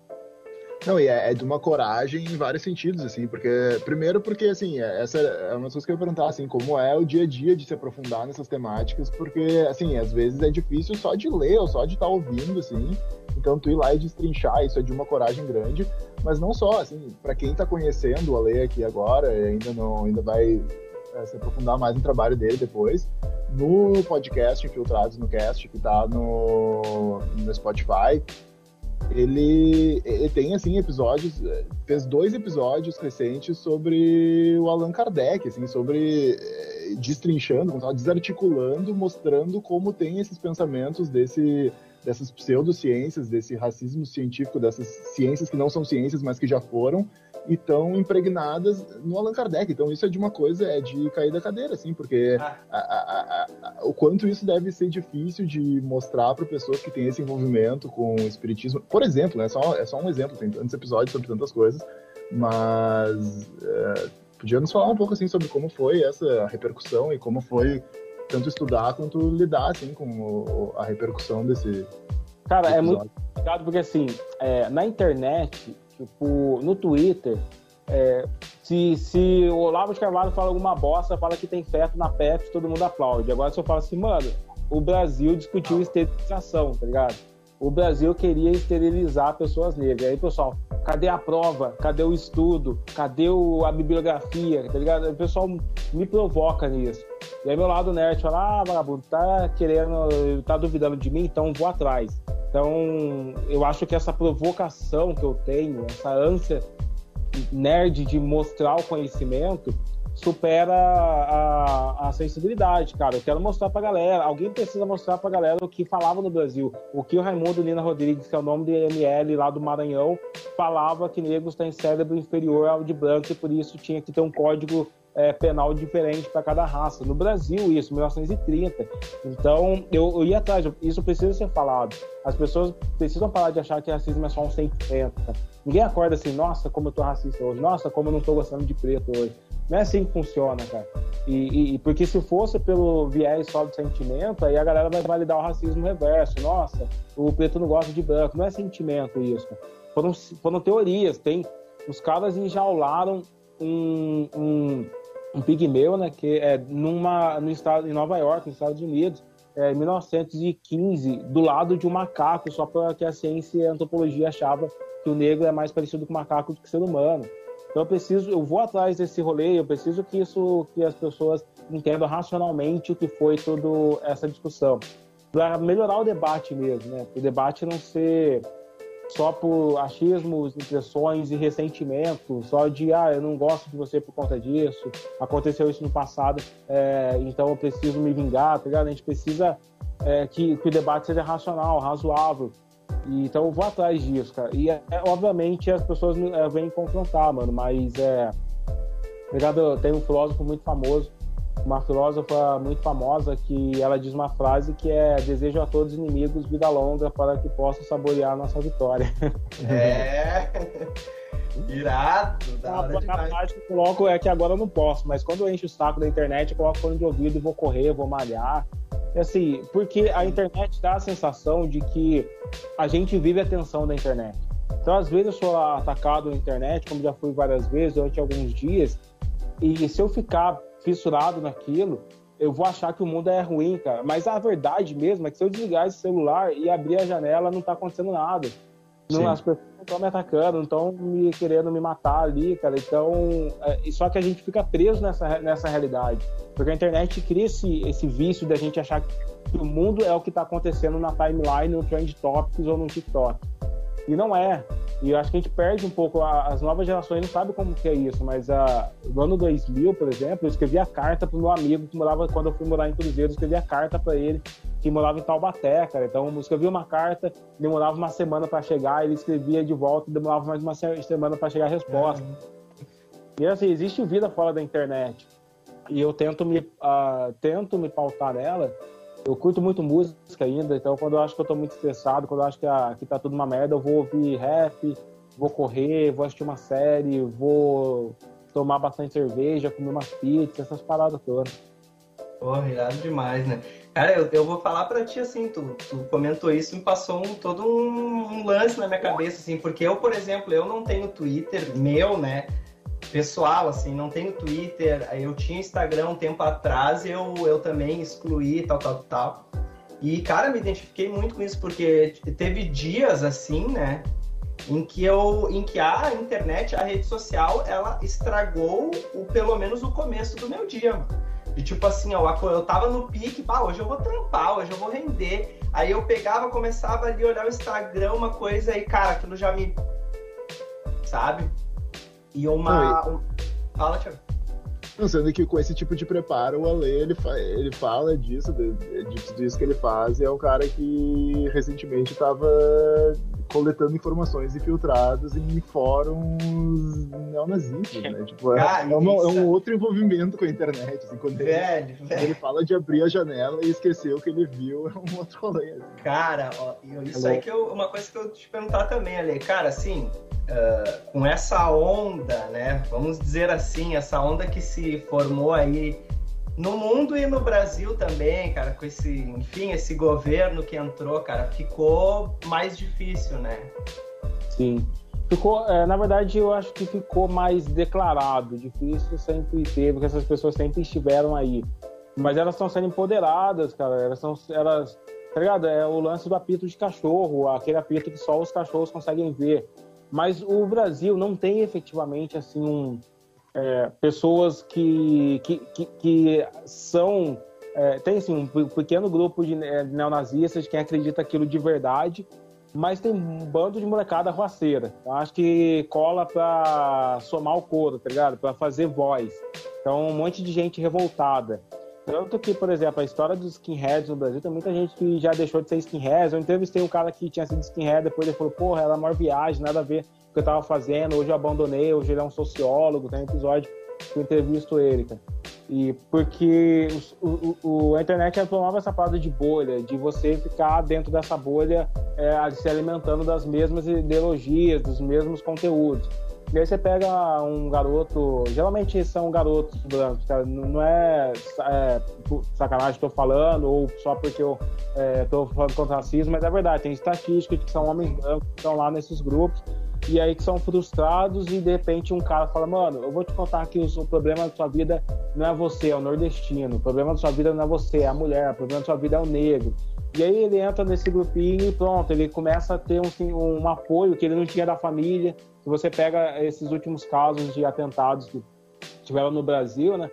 Não, e é, é, de uma coragem em vários sentidos, assim, porque, primeiro porque, assim, é, essa é uma das coisas que eu ia perguntar, assim, como é o dia a dia de se aprofundar nessas temáticas, porque, assim, às vezes é difícil só de ler ou só de estar tá ouvindo, assim, então tu ir lá e destrinchar, isso é de uma coragem grande, mas não só, assim, para quem tá conhecendo o Ale aqui agora, ainda não, ainda vai é, se aprofundar mais no trabalho dele depois, no podcast Infiltrados no Cast, que tá no, no Spotify, ele, ele tem assim episódios, fez dois episódios recentes sobre o Allan Kardec, assim, sobre destrinchando, como tava desarticulando, mostrando como tem esses pensamentos desse, dessas pseudociências, desse racismo científico, dessas ciências que não são ciências, mas que já foram, e estão impregnadas no Allan Kardec. Então isso é de uma coisa, é de cair da cadeira, assim, porque ah. a, a, a, o quanto isso deve ser difícil de mostrar para pessoas que têm esse envolvimento com o espiritismo. Por exemplo, é só, é só um exemplo, tem tantos episódios sobre tantas coisas, mas é, podia nos falar um pouco assim sobre como foi essa repercussão e como foi tanto estudar quanto lidar assim com o, a repercussão desse. Cara, é muito complicado porque assim, é, na internet Tipo, no Twitter, é, se, se o Olavo de Carvalho fala alguma bosta, fala que tem feto na Pepsi, todo mundo aplaude. Agora se eu falo assim, mano, o Brasil discutiu esterilização, tá ligado? O Brasil queria esterilizar pessoas negras. E aí, pessoal, cadê a prova? Cadê o estudo? Cadê o, a bibliografia? Tá ligado? O pessoal me provoca nisso. E aí meu lado nerd fala, ah, vagabundo, tá querendo, tá duvidando de mim, então vou atrás. Então, eu acho que essa provocação que eu tenho, essa ânsia nerd de mostrar o conhecimento, supera a, a, sensibilidade, cara. Eu quero mostrar pra galera. Alguém precisa mostrar pra galera o que falava no Brasil. O que o Raimundo Lina Rodrigues, que é o nome do IML lá do Maranhão, falava que negros têm cérebro inferior ao de branco e por isso tinha que ter um código é, penal diferente para cada raça. No Brasil, isso, 1930. Então, eu, eu ia atrás, isso precisa ser falado. As pessoas precisam parar de achar que racismo é só um sentimento. Ninguém acorda assim, nossa, como eu tô racista hoje, nossa, como eu não tô gostando de preto hoje. Não é assim que funciona, cara. E, e, porque se fosse pelo viés só do sentimento, aí a galera vai validar o racismo reverso. Nossa, o preto não gosta de branco. Não é sentimento isso. Foram, foram teorias. Tem, os caras enjaularam um, um, um pigmeu, né, que é numa, no estado, em Nova York, nos Estados Unidos, é, em 1915, do lado de um macaco, só porque a ciência e a antropologia achava que o negro é mais parecido com macaco do que ser humano. Então eu preciso, eu vou atrás desse rolê, eu preciso que isso, que as pessoas entendam racionalmente o que foi toda essa discussão, para melhorar o debate mesmo, né? O debate não ser só por achismos, impressões e ressentimento, só de, ah, eu não gosto de você por conta disso, aconteceu isso no passado, é, então eu preciso me vingar, tá ligado? A gente precisa é, que, que, o debate seja racional, razoável. E, então eu vou atrás disso, cara. E, é, obviamente, as pessoas é, vêm confrontar, mano, mas é. Tá ligado? Tem um filósofo muito famoso uma filósofa muito famosa que ela diz uma frase que é desejo a todos os inimigos vida longa para que possam saborear a nossa vitória. [laughs] É. [laughs] Irado, da hora a, a parte que eu coloco é que agora eu não posso, mas quando eu encho o saco da internet, eu coloco fone de ouvido e vou correr, vou malhar. Assim, porque a internet dá a sensação de que a gente vive a tensão da internet. Então, às vezes, eu sou atacado na internet, como já fui várias vezes durante alguns dias, e se eu ficar fissurado naquilo, eu vou achar que o mundo é ruim, cara. Mas a verdade mesmo é que se eu desligar esse celular e abrir a janela, não tá acontecendo nada. Não, as pessoas não estão me atacando, não estão me querendo me matar ali, cara. Então, é, só que a gente fica preso nessa, nessa realidade. Porque a internet cria esse, esse vício da gente achar que o mundo é o que está acontecendo na timeline, no Trend Topics ou no TikTok. E não é. E eu acho que a gente perde um pouco, as novas gerações não sabem como que é isso, mas uh, no ano 2000, por exemplo, eu escrevi a carta pro meu amigo que morava, quando eu fui morar em Cruzeiro, eu escrevi a carta para ele, que morava em Taubaté, cara. Então eu escrevi uma carta, demorava uma semana para chegar, ele escrevia de volta, demorava mais uma semana para chegar a resposta. E assim, existe vida fora da internet. E eu tento me, uh, tento me pautar nela eu curto muito música ainda, então quando eu acho que eu tô muito estressado, quando eu acho que, a, que tá tudo uma merda, eu vou ouvir rap, vou correr, vou assistir uma série, vou tomar bastante cerveja, comer umas pizzas, essas paradas todas. Porra, irado demais, né? Cara, eu, eu vou falar pra ti assim, tu, tu comentou isso e me passou um, todo um, um, lance na minha cabeça, assim, porque eu, por exemplo, eu não tenho Twitter meu, né? Pessoal, assim, não tenho Twitter, eu tinha Instagram um tempo atrás, eu, eu também excluí, tal, tal, tal. E, cara, me identifiquei muito com isso, porque teve dias, assim, né, em que eu, em que a internet, a rede social, ela estragou o, pelo menos o começo do meu dia. E tipo assim, eu tava no pique, pá, hoje eu vou trampar, hoje eu vou render. Aí eu pegava, começava ali a olhar o Instagram, uma coisa, e cara, aquilo já me. Sabe? E uma. Um... Fala, Thiago. Não, sendo que com esse tipo de preparo, o Ale, ele, fa ele fala disso, de, de, disso que ele faz, e é um cara que recentemente estava coletando informações infiltradas em fóruns neonazistas, né? Tipo, é, é, uma, é, um outro envolvimento com a internet, assim, quando velho, ele, velho. ele fala de abrir a janela e esqueceu o que ele viu, é um outro rolê. Assim. Cara, ó, isso aí que eu, uma coisa que eu te perguntar também, Ale, cara, assim, uh, com essa onda, né? Vamos dizer assim, essa onda que se formou aí no mundo e no Brasil também, cara, com esse, enfim, esse governo que entrou, cara, ficou mais difícil, né? Sim. Ficou, é, na verdade, eu acho que ficou mais declarado. Difícil sempre teve, porque essas pessoas sempre estiveram aí. Mas elas estão sendo empoderadas, cara. Elas estão. Elas, tá ligado? É o lance do apito de cachorro, aquele apito que só os cachorros conseguem ver. Mas o Brasil não tem efetivamente assim um, é, pessoas que, que, que, que são é, tem assim, um pequeno grupo de neonazistas que acredita aquilo de verdade, mas tem um bando de molecada roceira. Eu acho que cola pra somar o couro, tá ligado? Pra fazer voz. Então, um monte de gente revoltada. Tanto que, por exemplo, a história dos skinheads no Brasil, tem muita gente que já deixou de ser skinheads. Eu entrevistei um cara que tinha sido skinhead, depois ele falou, porra, era a maior viagem, nada a ver com o que eu tava fazendo. Hoje eu abandonei, hoje ele é um sociólogo, tem um episódio que eu entrevisto ele, cara. E porque o, o, a internet promove essa parada de bolha, de você ficar dentro dessa bolha é, se alimentando das mesmas ideologias, dos mesmos conteúdos. E aí você pega um garoto, geralmente são garotos brancos, cara, não é, é sacanagem que eu falando, ou só porque eu é, tô falando contra racismo, mas é verdade, tem estatísticas de que são homens brancos que estão lá nesses grupos, e aí que são frustrados e de repente um cara fala, mano, eu vou te contar que o problema da sua vida não é você, é o nordestino, o problema da sua vida não é você, é a mulher, o problema da sua vida é o negro. E aí ele entra nesse grupinho e pronto, ele começa a ter um, um apoio que ele não tinha da família. Se você pega esses últimos casos de atentados que tiveram no Brasil, né?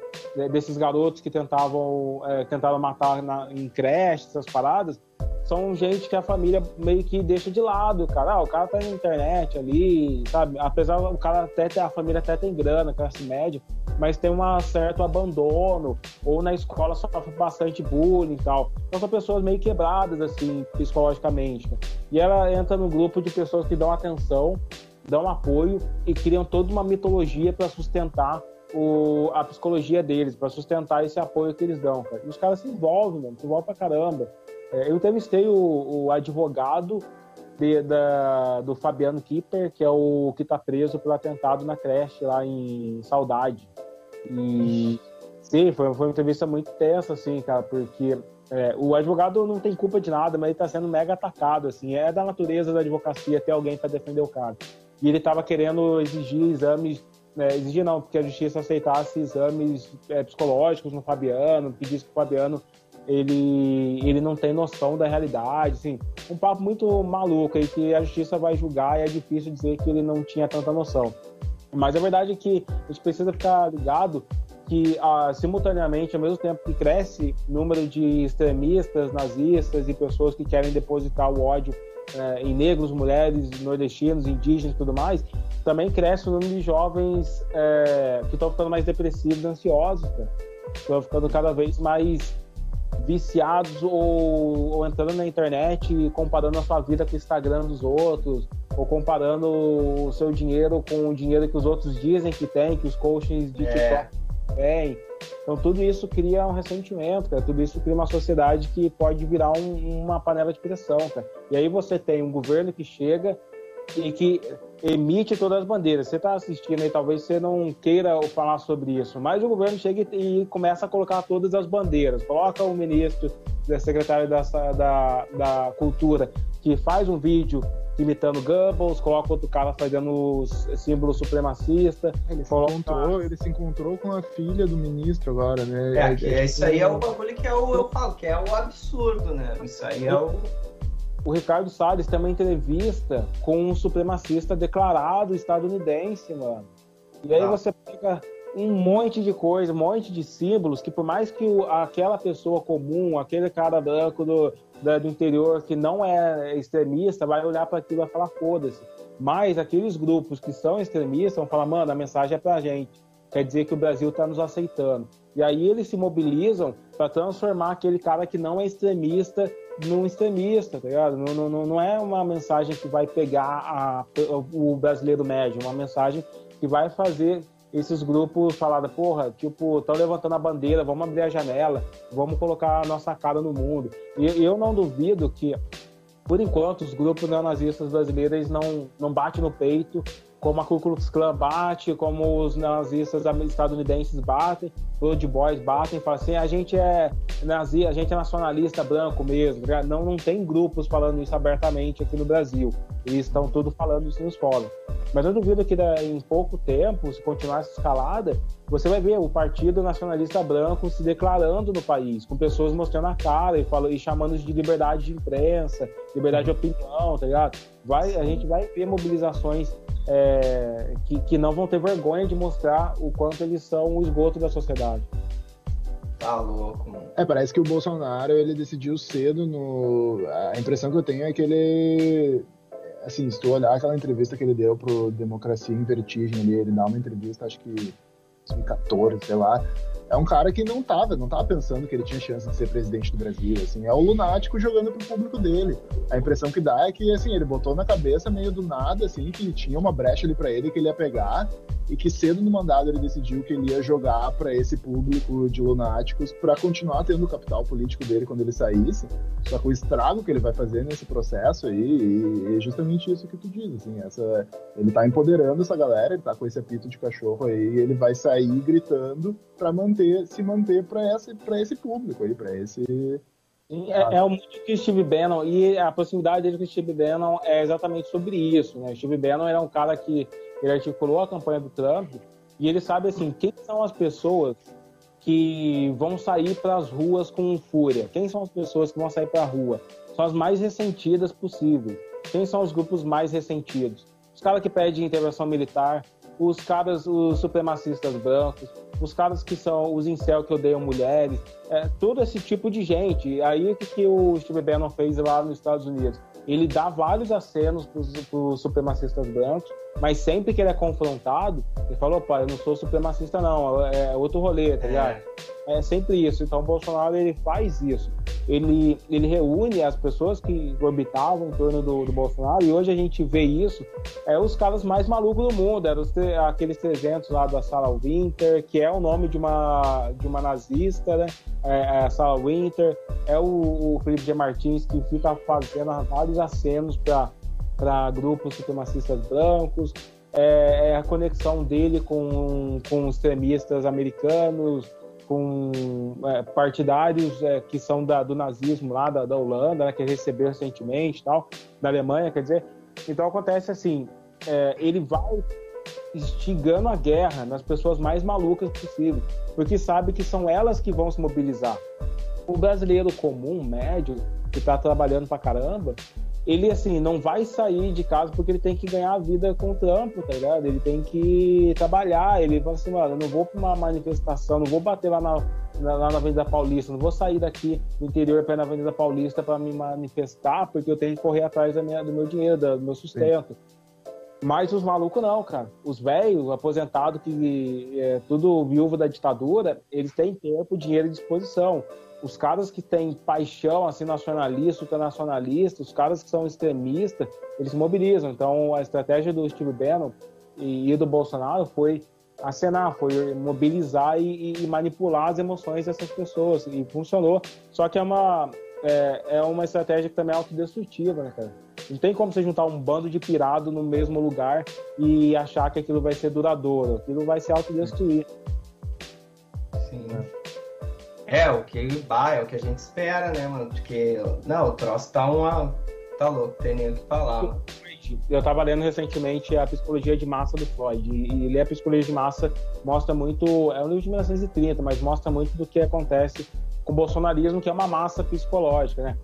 Desses garotos que tentavam é, tentaram matar na, em creches, essas paradas, são gente que a família meio que deixa de lado, cara. Ah, o cara tá na internet ali, sabe? Apesar o cara até ter, a família até tem grana, classe média, mas tem um certo abandono, ou na escola sofre bastante bullying e tal. Então são pessoas meio quebradas, assim, psicologicamente. E ela entra no grupo de pessoas que dão atenção, dão apoio e criam toda uma mitologia para sustentar o, a psicologia deles, para sustentar esse apoio que eles dão, cara. E os caras se envolvem, mano, se envolvem pra caramba. É, eu entrevistei o, o advogado de, da, do Fabiano Kipper, que é o que está preso pelo atentado na creche lá em Saudade. E sim, foi, foi uma entrevista muito tensa, assim, cara, porque é, o advogado não tem culpa de nada, mas ele está sendo mega atacado, assim. É da natureza da advocacia ter alguém para defender o cara. E ele estava querendo exigir exames é, exigir não, porque a justiça aceitasse exames é, psicológicos no Fabiano, pedisse que o Fabiano ele, ele não tem noção da realidade, assim, um papo muito maluco aí que a justiça vai julgar e é difícil dizer que ele não tinha tanta noção. Mas a verdade é que a gente precisa ficar ligado que ah, simultaneamente, ao mesmo tempo que cresce o número de extremistas, nazistas e pessoas que querem depositar o ódio eh, em negros, mulheres, nordestinos, indígenas e tudo mais, também cresce o número de jovens eh, que estão ficando mais depressivos, ansiosos, estão ficando cada vez mais viciados ou, ou, entrando na internet e comparando a sua vida com o Instagram dos outros, ou comparando o seu dinheiro com o dinheiro que os outros dizem que tem, que os coaches de é. TikTok têm. Então tudo isso cria um ressentimento, cara. Tudo isso cria uma sociedade que pode virar um, uma panela de pressão, cara. E aí você tem um governo que chega e que emite todas as bandeiras. Você está assistindo aí, talvez você não queira falar sobre isso, mas o governo chega e começa a colocar todas as bandeiras. Coloca o ministro, da secretário da, da, da Cultura, que faz um vídeo imitando Goebbels, coloca outro cara fazendo símbolo supremacista. Ele se, coloca... encontrou, ele se encontrou com a filha do ministro agora, né? É, é, é isso aí é o bagulho que é o, eu falo, que é o absurdo, né? Isso aí é o o Ricardo Salles tem uma entrevista com um supremacista declarado estadunidense, mano. E aí ah. você pega um monte de coisa, um monte de símbolos que por mais que o, aquela pessoa comum, aquele cara branco do, da, do interior que não é extremista, vai olhar para aquilo e vai falar foda-se. Mas aqueles grupos que são extremistas vão falar, mano, a mensagem é pra gente. quer dizer que o Brasil está nos aceitando. E aí eles se mobilizam para transformar aquele cara que não é extremista num extremista, tá ligado? Não, não, não é uma mensagem que vai pegar a, o brasileiro médio, uma mensagem que vai fazer esses grupos falar, porra, tipo, estão levantando a bandeira, vamos abrir a janela, vamos colocar a nossa cara no mundo. E eu não duvido que, por enquanto, os grupos neonazistas brasileiros não, não batem no peito como a Ku Klux Klan bate, como os nazistas estadunidenses batem, Old Boys batem, falam assim, a gente é nazi, a gente é nacionalista branco mesmo. Tá não, não tem grupos falando isso abertamente aqui no Brasil. Eles estão tudo falando isso nos fóruns. Mas eu duvido que em pouco tempo, se continuar essa escalada, você vai ver o Partido Nacionalista Branco se declarando no país, com pessoas mostrando a cara e, falando, e chamando de liberdade de imprensa, liberdade de opinião, tá ligado? Vai, a gente vai ver mobilizações é, que, que não vão ter vergonha de mostrar o quanto eles são o esgoto da sociedade. Tá louco, mano. É, parece que o Bolsonaro ele decidiu cedo no. A impressão que eu tenho é que ele. Assim, se tu olhar aquela entrevista que ele deu pro Democracia em Vertigem ali, ele dá uma entrevista, acho que 2014, sei lá é um cara que não tava, não tava pensando que ele tinha chance de ser presidente do Brasil, assim, é o lunático jogando pro público dele. A impressão que dá é que, assim, ele botou na cabeça meio do nada, assim, que tinha uma brecha ali para ele que ele ia pegar e que cedo no mandado ele decidiu que ele ia jogar para esse público de lunáticos para continuar tendo o capital político dele quando ele saísse. Só que o estrago que ele vai fazer nesse processo aí é justamente isso que tu diz, assim, essa ele tá empoderando essa galera, ele tá com esse apito de cachorro aí, ele vai sair gritando para manter, se manter para esse, pra esse público aí, para esse. É, é o muito que Steve Bannon, e a proximidade dele com o Steve Bannon é exatamente sobre isso. Né? Steve Bannon era um cara que ele articulou a campanha do Trump e ele sabe assim quem são as pessoas que vão sair para as ruas com fúria. Quem são as pessoas que vão sair para a rua? São as mais ressentidas possíveis. Quem são os grupos mais ressentidos? Os caras que pedem intervenção militar, os caras, os supremacistas brancos, os caras que são os incel que odeiam mulheres, é, todo esse tipo de gente. Aí o que, que o Steve Bannon fez lá nos Estados Unidos? Ele dá vários acenos para os supremacistas brancos, mas sempre que ele é confrontado, ele falou, opa, eu não sou supremacista não, é outro rolê, tá ligado? É. é sempre isso. Então o Bolsonaro ele faz isso. Ele, ele reúne as pessoas que orbitavam em torno do, do, Bolsonaro, e hoje a gente vê isso, é os caras mais malucos do mundo, eram aqueles 300 lá da Sarah Winter, que é o nome de uma, de uma nazista, né? É, é a Sarah Winter, é o, o Felipe de Martins, que fica fazendo vários acenos para grupos supremacistas brancos, é, é, a conexão dele com, com extremistas americanos, com é, partidários é, que são da, do nazismo lá da, da Holanda, né, que recebeu recentemente tal, da Alemanha, quer dizer. Então acontece assim, é, ele vai instigando a guerra nas pessoas mais malucas possível, porque sabe que são elas que vão se mobilizar. O brasileiro comum, médio, que está trabalhando pra caramba, ele, assim, não vai sair de casa porque ele tem que ganhar a vida com o trampo, tá ligado? Ele tem que trabalhar, ele fala assim, mano, eu não vou pra uma manifestação, não vou bater lá na, na, na Avenida Paulista, não vou sair daqui do interior para na Avenida Paulista para me manifestar, porque eu tenho que correr atrás da minha, do meu dinheiro, do meu sustento. Sim. Mas os malucos não, cara. Os velhos, aposentados, que é tudo viúvo da ditadura, eles têm tempo, dinheiro à disposição os caras que têm paixão assim nacionalista, ultranacionalista, os caras que são extremistas, eles mobilizam. Então a estratégia do Steve Bannon e do Bolsonaro foi acenar, foi mobilizar e, e, manipular as emoções dessas pessoas e funcionou. Só que é uma é, é uma estratégia que também é autodestrutiva, né, cara? Não tem como você juntar um bando de pirado no mesmo lugar e achar que aquilo vai ser duradouro. Aquilo vai se autodestruir. Sim. É. É, o que bah, é o que a gente espera, né, mano? Porque, não, o troço tá uma. Tá louco, tem nem o que falar, mano. Eu tava lendo recentemente a Psicologia de Massa do Freud, e ler a Psicologia de Massa mostra muito, é um livro de 1930, mas mostra muito do que acontece com o bolsonarismo, que é uma massa psicológica, né?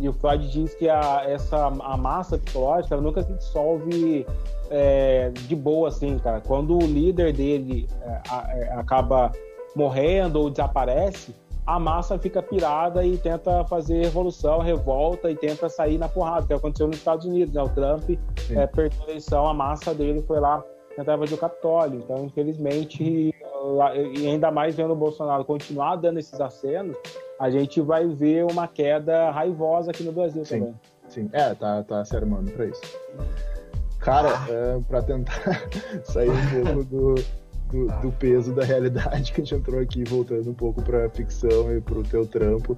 E o Freud diz que a, essa, a massa psicológica nunca se dissolve é, de boa, assim, cara. Quando o líder dele é, a, é, acaba morrendo ou desaparece, a massa fica pirada e tenta fazer revolução, revolta e tenta sair na porrada, que aconteceu nos Estados Unidos. Né? O Trump é, perdeu a eleição, a massa dele foi lá tentar invadir o Capitólio. Então, infelizmente, e ainda mais vendo o Bolsonaro continuar dando esses acenos, a gente vai ver uma queda raivosa aqui no Brasil sim, também. Sim, é, tá, tá se armando para isso. Cara, é, para tentar [laughs] sair um pouco do, do, do, peso da realidade que a gente entrou aqui, voltando um pouco para ficção e para o teu trampo,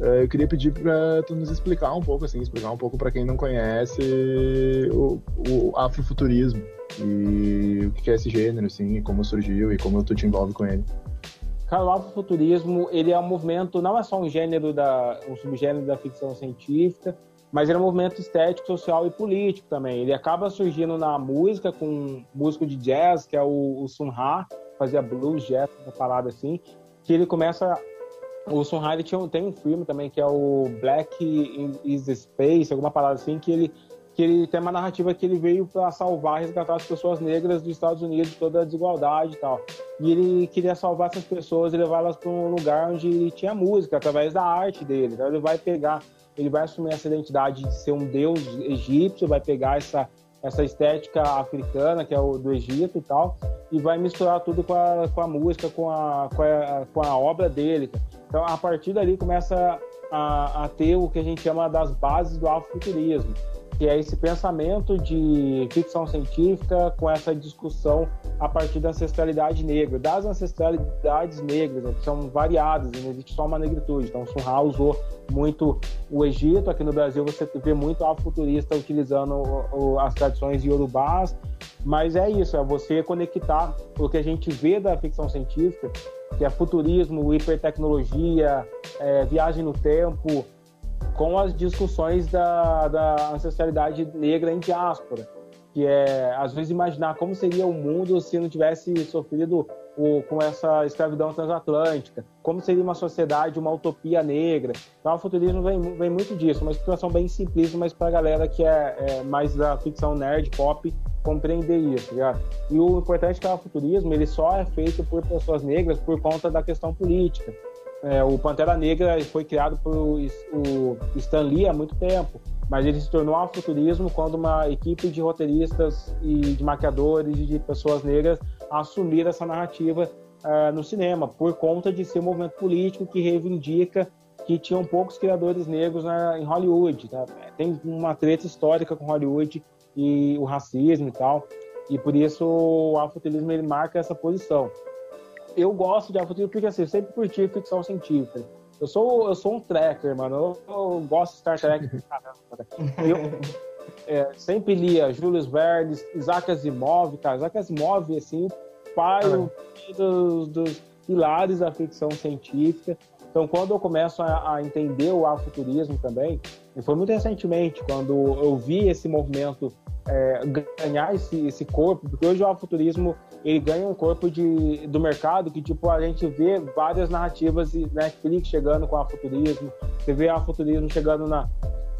é, eu queria pedir para tu nos explicar um pouco, assim, explicar um pouco para quem não conhece o, o afrofuturismo e o que é esse gênero, assim, como surgiu e como tu te envolve com ele. Cara, o afrofuturismo, ele é um movimento, não é só um gênero da, um subgênero da ficção científica, mas ele é um movimento estético, social e político também. Ele acaba surgindo na música com um músico de jazz, que é o, o Sun Ra, fazia blues, jazz, uma parada assim, que ele começa o Sun Ra ele tinha, tem um filme também que é o Black is the Space, alguma parada assim, que ele que ele tem uma narrativa que ele veio para salvar, resgatar as pessoas negras dos Estados Unidos toda a desigualdade e tal. E ele queria salvar essas pessoas e levá-las para um lugar onde tinha música, através da arte dele. Então ele vai pegar, ele vai assumir essa identidade de ser um deus egípcio, vai pegar essa essa estética africana que é o do Egito e tal, e vai misturar tudo com a, com a música, com a, com a, com a obra dele. Então, a partir dali começa a, a ter o que a gente chama das bases do afrofuturismo que é esse pensamento de ficção científica com essa discussão a partir da ancestralidade negra, das ancestralidades negras, né, que são variadas, não existe só uma negritude. Então, Sunha usou muito o Egito, aqui no Brasil você vê muito afrofuturista utilizando as tradições iorubás, mas é isso, é você conectar o que a gente vê da ficção científica, que é futurismo, hipertecnologia, é, viagem no tempo, com as discussões da, da ancestralidade negra em diáspora, que é, às vezes, imaginar como seria o mundo se não tivesse sofrido o, com essa escravidão transatlântica, como seria uma sociedade, uma utopia negra. Então, o futurismo vem, vem muito disso, uma situação bem simplista, mas para a galera que é, é, mais da ficção nerd, pop, compreender isso. Já. E o importante é que o futurismo ele só é feito por pessoas negras por conta da questão política. É, o Pantera Negra foi criado por o Stan Lee há muito tempo, mas ele se tornou afrofuturismo quando uma equipe de roteiristas e de maquiadores e de pessoas negras assumiram essa narrativa uh, no cinema, por conta de ser um movimento político que reivindica que tinham poucos criadores negros na, em Hollywood. Tá? Tem uma treta histórica com Hollywood e o racismo e tal, e por isso o afrofuturismo ele marca essa posição eu gosto de afrofuturismo porque assim, eu sempre curti ficção científica. Eu sou, eu sou um tracker, mano. Eu, eu gosto de Star Trek. eu é, sempre lia Julius Verne, Isaac Asimov, cara. Isaac Asimov, assim, pai ah, dos, dos pilares da ficção científica. Então, quando eu começo a, a entender o afuturismo também, e foi muito recentemente, quando eu vi esse movimento é, ganhar esse, esse corpo, porque hoje o afuturismo ele ganha um corpo de, do mercado que, tipo, a gente vê várias narrativas de Netflix chegando com afuturismo, você vê afuturismo chegando na,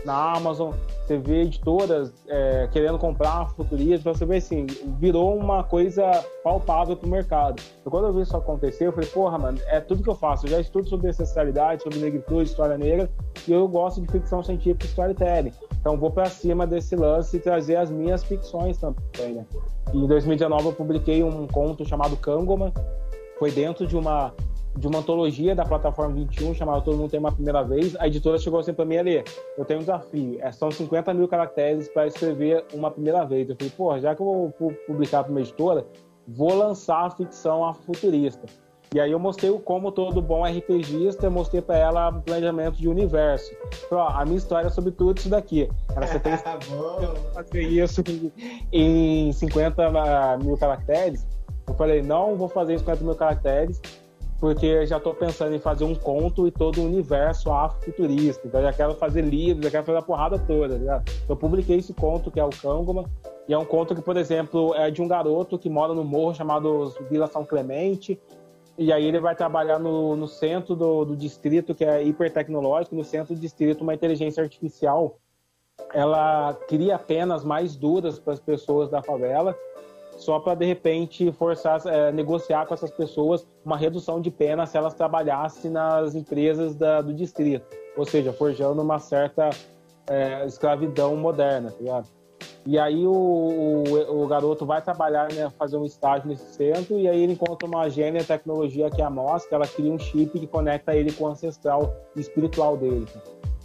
na Amazon, você vê editoras é, querendo comprar futurismo, então você vê assim, virou uma coisa palpável pro mercado. Então, quando eu vi isso acontecer, eu falei, porra, mano, é tudo que eu faço. Eu já estudo sobre ancestralidade, sobre negritude, história negra, e eu gosto de ficção científica e storytelling. Então vou para cima desse lance e trazer as minhas ficções também, né? E em 2019 eu publiquei um conto chamado Kangoma, foi dentro de uma de uma antologia da plataforma 21 chamada Todo Mundo Tem Uma Primeira Vez. A editora chegou assim para mim ali: eu tenho um desafio, é, são 50 mil caracteres para escrever uma primeira vez. Eu falei, pô, já que eu vou publicar para uma editora, vou lançar a ficção futurista. E aí eu mostrei como todo bom RPGista, eu mostrei para ela planejamento de universo. Falei, ó, a minha história é sobre tudo isso daqui. Ela, você tem [laughs] que fazer isso em 50 mil caracteres. Eu falei, não vou fazer em 50 mil caracteres, porque já estou pensando em fazer um conto e todo o universo afrofuturista. Então já quero fazer livros, já quero fazer a porrada toda. Já. Então, eu publiquei esse conto, que é o Kangoma, e é um conto que, por exemplo, é de um garoto que mora no morro chamado Vila São Clemente, e aí ele vai trabalhar no, no centro do, do distrito, que é hipertecnológico, no centro do distrito, uma inteligência artificial. Ela cria penas mais duras para as pessoas da favela, só para de repente forçar, é, negociar com essas pessoas uma redução de pena se elas trabalhassem nas empresas da, do distrito, ou seja, forjando uma certa é, escravidão moderna, tá ligado? E aí o, o, o, garoto vai trabalhar, né, fazer um estágio nesse centro, e aí ele encontra uma gênia tecnologia que é a MOS, que ela cria um chip que conecta ele com o ancestral espiritual dele.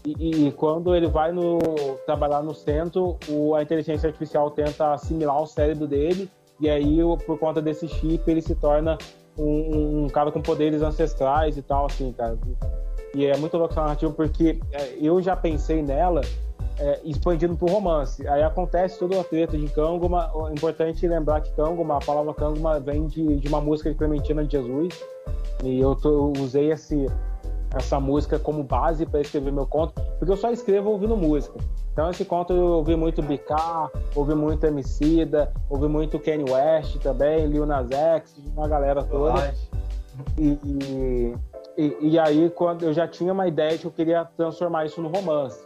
E, e, quando ele vai no, trabalhar no centro, o, a inteligência artificial tenta assimilar o cérebro dele, e aí, por conta desse chip, ele se torna um, um cara com poderes ancestrais e tal, assim, cara. E é muito louco essa narrativa porque é, eu já pensei nela é, expandindo pro romance. Aí acontece toda a treta de Kanguma. É importante lembrar que Kanguma, a palavra Kanguma vem de, de uma música de Clementina de Jesus. E eu, tô, eu usei esse, essa música como base para escrever meu conto, porque eu só escrevo ouvindo música. Então esse conto eu ouvi muito BK, ouvi muito Emicida, ouvi muito Kanye West também, Lil Nas X, uma galera toda. E, e, e, aí quando eu já tinha uma ideia de que eu queria transformar isso no romance.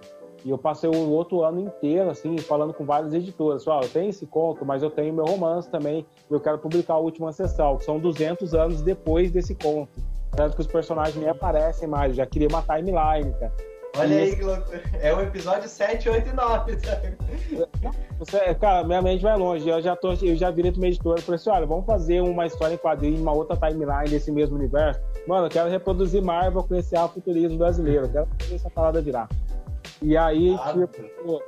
E eu passei o outro ano inteiro, assim, falando com várias editoras. Falei, ah, eu tenho esse conto, mas eu tenho meu romance também. Eu quero publicar o último ancestral, que são 200 anos depois desse conto. Tanto que os personagens nem aparecem mais. Eu já queria uma timeline, cara. Olha e aí que loucura. É o episódio 7, 8 e 9, sabe? Você, cara, minha mente vai longe. Eu já, tô, eu já virei pro meu editor e falei assim: olha, vamos fazer uma história em quadrinho, uma outra timeline desse mesmo universo. Mano, eu quero reproduzir Marvel com esse futurismo brasileiro. Eu quero fazer essa parada virar. E aí, ah, tipo.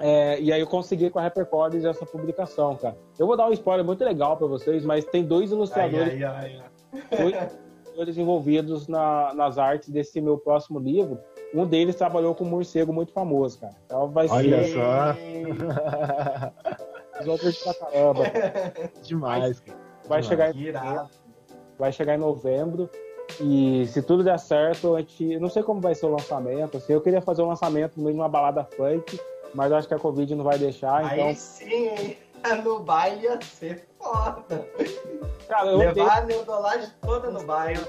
É, e aí eu consegui com a Repercordes essa publicação, cara. Eu vou dar um spoiler muito legal para vocês, mas tem dois ilustradores. Ai, ai, ai, dois ilustradores envolvidos na, nas artes desse meu próximo livro. Um deles trabalhou com um morcego muito famoso, cara. Então vai Olha ser. Olha só! Os outros pra caramba. [laughs] Demais, cara. Vai chegar em vai chegar em novembro. E se tudo der certo, a gente. Não sei como vai ser o lançamento. Assim, eu queria fazer um lançamento no meio de uma balada funk, mas acho que a Covid não vai deixar. Aí então... sim, no baile ia ser foda. Cara, eu Levar odeio... a neodolagem toda no baile.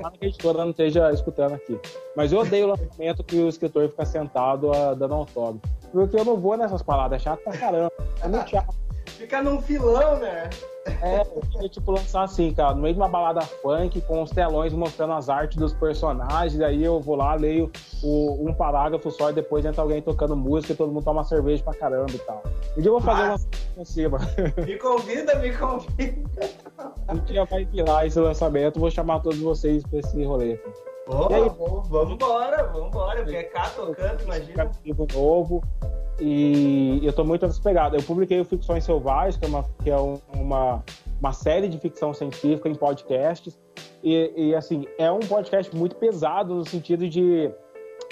Nada que a editora não esteja escutando aqui. Mas eu odeio o lançamento que o escritor fica sentado a, dando autógrafo. Porque eu não vou nessas palavras, é chato pra caramba. É muito chato. Fica num filão, né? É, eu queria, tipo, lançar assim, cara, no meio de uma balada funk, com os telões mostrando as artes dos personagens, aí eu vou lá, leio o, um parágrafo só e depois entra alguém tocando música e todo mundo toma cerveja pra caramba e tal. Um dia eu vou fazer ah, lançamento em cima. Me convida, me convida. Um dia vai virar esse lançamento, vou chamar todos vocês pra esse rolê. Oh, aí, vamos embora, vamos embora, BK tocando, imagina. Novo. E eu tô muito despegado. Eu publiquei o Ficções Selvagens, que é, uma, que é uma, uma série de ficção científica em podcasts. E, e, assim, é um podcast muito pesado no sentido de,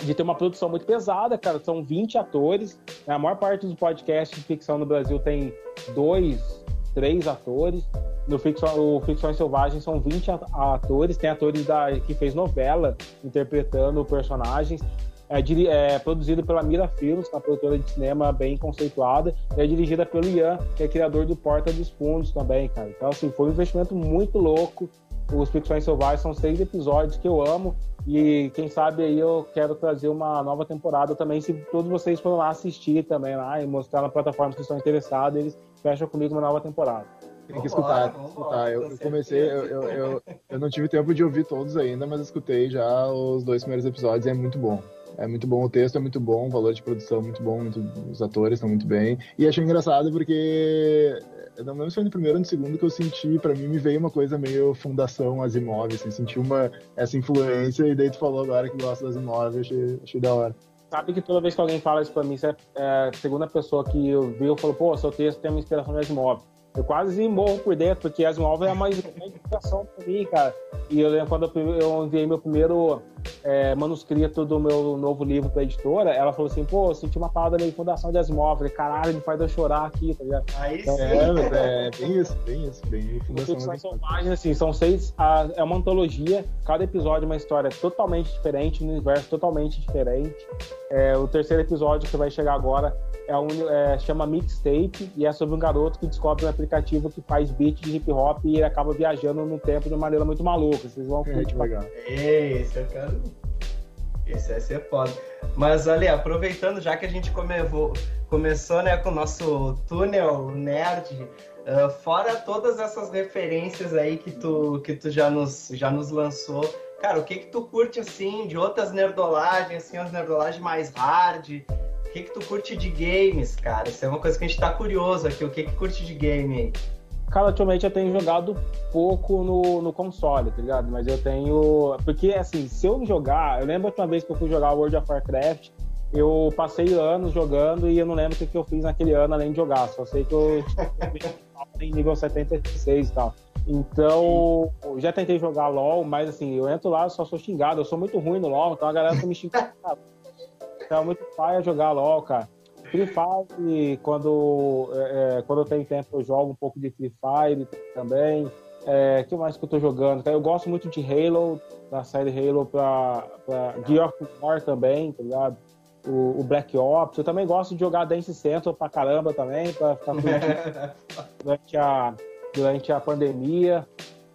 de ter uma produção muito pesada, cara. São 20 atores. A maior parte dos podcasts de ficção no Brasil tem dois, três atores. No Ficção, o Ficções Selvagens são 20 atores, tem atores da, que fez novela interpretando personagens. É, é, produzido pela Mira Films, uma produtora de cinema bem conceituada, e é dirigida pelo Ian, que é criador do Porta dos Fundos também, cara. Então, assim, foi um investimento muito louco. Os Ficções Selvagens são seis episódios que eu amo, e quem sabe aí eu quero trazer uma nova temporada também, se todos vocês forem lá assistir também lá e mostrar na plataforma que estão interessados, eles fecham comigo uma nova temporada. Tem que escutar, tem que escutar. Eu, eu comecei, eu, eu, eu, eu, não tive tempo de ouvir todos ainda, mas escutei já os dois primeiros episódios e é muito bom. É muito bom, o texto é muito bom, o valor de produção é muito bom, muito, os atores estão muito bem. E achei engraçado porque não lembro se foi no primeiro ou no segundo que eu senti, para mim me veio uma coisa meio fundação Asimov, assim, senti uma, essa influência, e daí tu falou agora que gosta das Asimov, achei, achei da hora. Sabe que toda vez que alguém fala isso pra mim, é, é a segunda pessoa que eu vi, eu falo, pô, seu texto tem uma inspiração de Asimov. Eu quase morro por dentro, porque Asimov é uma [laughs] inspiração pra mim, cara. E eu lembro quando eu enviei meu primeiro é, manuscrito do meu novo livro pra editora, ela falou assim, pô, eu senti uma parada meio fundação de Asimov. Falei, caralho, ele faz eu chorar aqui, tá ligado? Aí então, sim. É, [laughs] é, bem isso, bem isso, bem fundação. São páginas, assim, são seis, a, é uma antologia, cada episódio é uma história totalmente diferente, um universo totalmente diferente. É, o terceiro episódio que vai chegar agora é um, é, chama Mixtape e é sobre um garoto que descobre um aplicativo que faz beat de hip hop e ele acaba viajando no tempo de uma maneira muito maluca. Vocês vão curtir. É, legal. Esse eu quero. [laughs] Esse vai ser foda. Mas olha, aproveitando já que a gente come... começou né, com o nosso túnel nerd, uh, fora todas essas referências aí que tu, que tu já, nos, já nos lançou, cara, o que que tu curte assim de outras nerdolagens, assim, as nerdolagens mais hard? que que tu curte de games, cara? Isso é uma coisa que a gente tá curioso aqui. O que que curte de game aí? Cara, ultimamente eu tenho jogado pouco no, no console, tá ligado? Mas eu tenho. Porque, assim, se eu jogar. Eu lembro a última vez que eu fui jogar World of Warcraft, eu passei anos jogando e eu não lembro o que, eu fiz naquele ano além de jogar. Só sei que eu [laughs] em nível 76 e tal. Então, já tentei jogar LOL, mas assim, eu entro lá, só sou xingado. Eu sou muito ruim no LOL, então a galera tá me xingando. [laughs] É muito pai jogar LOL, cara. Free Fire, quando, é, é, quando eu tenho tempo, eu jogo um pouco de Free Fire também. É, que mais que eu tô jogando? Eu gosto muito de Halo, da série Halo pra, pra Gear of War também, tá ligado? O, o, Black Ops. Eu também gosto de jogar Dance Central pra caramba também, pra ficar [laughs] durante a, durante a pandemia.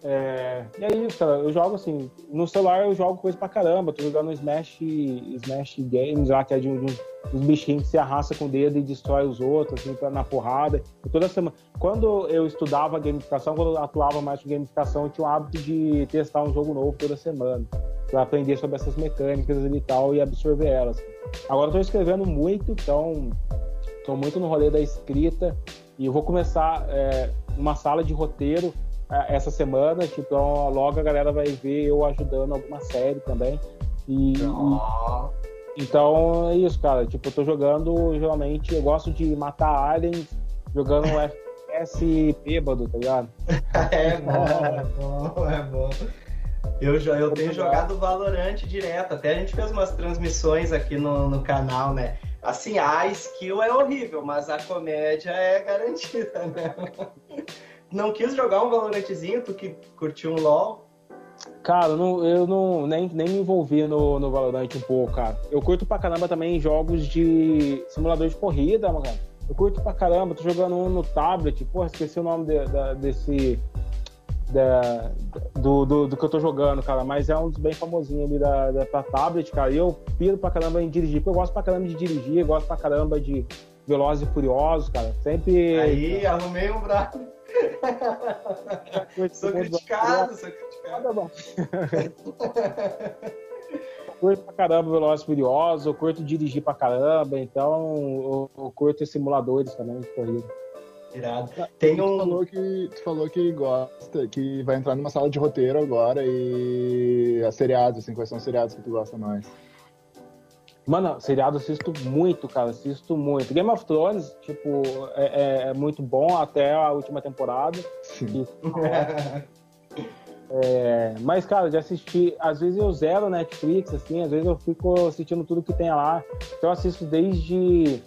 É, e é isso. Eu jogo assim. No celular eu jogo coisa pra caramba. Tô jogando Smash, Smash Games lá, que é de uns, uns bichinhos que se arrasta com o dedo e destrói os outros, assim, na porrada. E toda semana. Quando eu estudava gamificação, quando eu atuava mais com gamificação, eu tinha o hábito de testar um jogo novo toda semana. Pra aprender sobre essas mecânicas e tal e absorver elas. Agora eu tô escrevendo muito, então tô muito no rolê da escrita. E eu vou começar é, uma sala de roteiro essa semana, então logo a galera vai ver eu ajudando alguma série também. E, oh. então é isso, cara. Tipo, eu tô jogando geralmente, eu gosto de matar aliens jogando FPS bêbado, tá ligado? [laughs] é bom, é bom, é bom. Eu, eu tenho jogado Valorant direto, até a gente fez umas transmissões aqui no, no canal, né? Assim, a skill é horrível, mas a comédia é garantida, né? Não quis jogar um Valorantzinho, tu que curtiu um LoL? Cara, eu não, eu não nem, nem me envolvi no, no Valorant um pouco, cara. Eu curto pra caramba também jogos de simulador de corrida, mano. Eu curto pra caramba, tô jogando um no tablet, porra, esqueci o nome de, da, desse. Da, do, do, do, que eu tô jogando, cara, mas é um dos bem famosinhos ali da, da, pra tablet, cara. E eu piro pra caramba em dirigir, porque eu gosto pra caramba de dirigir, gosto pra caramba de Velozes e Furiosos, cara. Sempre. Aí, arrumei um braço. Sou criticado, sou criticado. curto pra caramba Velozes Furiosos, eu curto dirigir pra caramba, então eu, eu curto simuladores também de corrida. Irado. Tem um... tu, falou que, tu falou que gosta, que vai entrar numa sala de roteiro agora e as seriados, assim, quais são os seriados que tu gosta mais? Mano, seriado assisto muito, cara, assisto muito. Game of Thrones, tipo, é, é, é muito bom até a última temporada. Sim. [laughs] É, mas, cara, de assistir, às vezes eu zero Netflix, assim, às vezes eu fico assistindo tudo que tem lá. Então eu assisto desde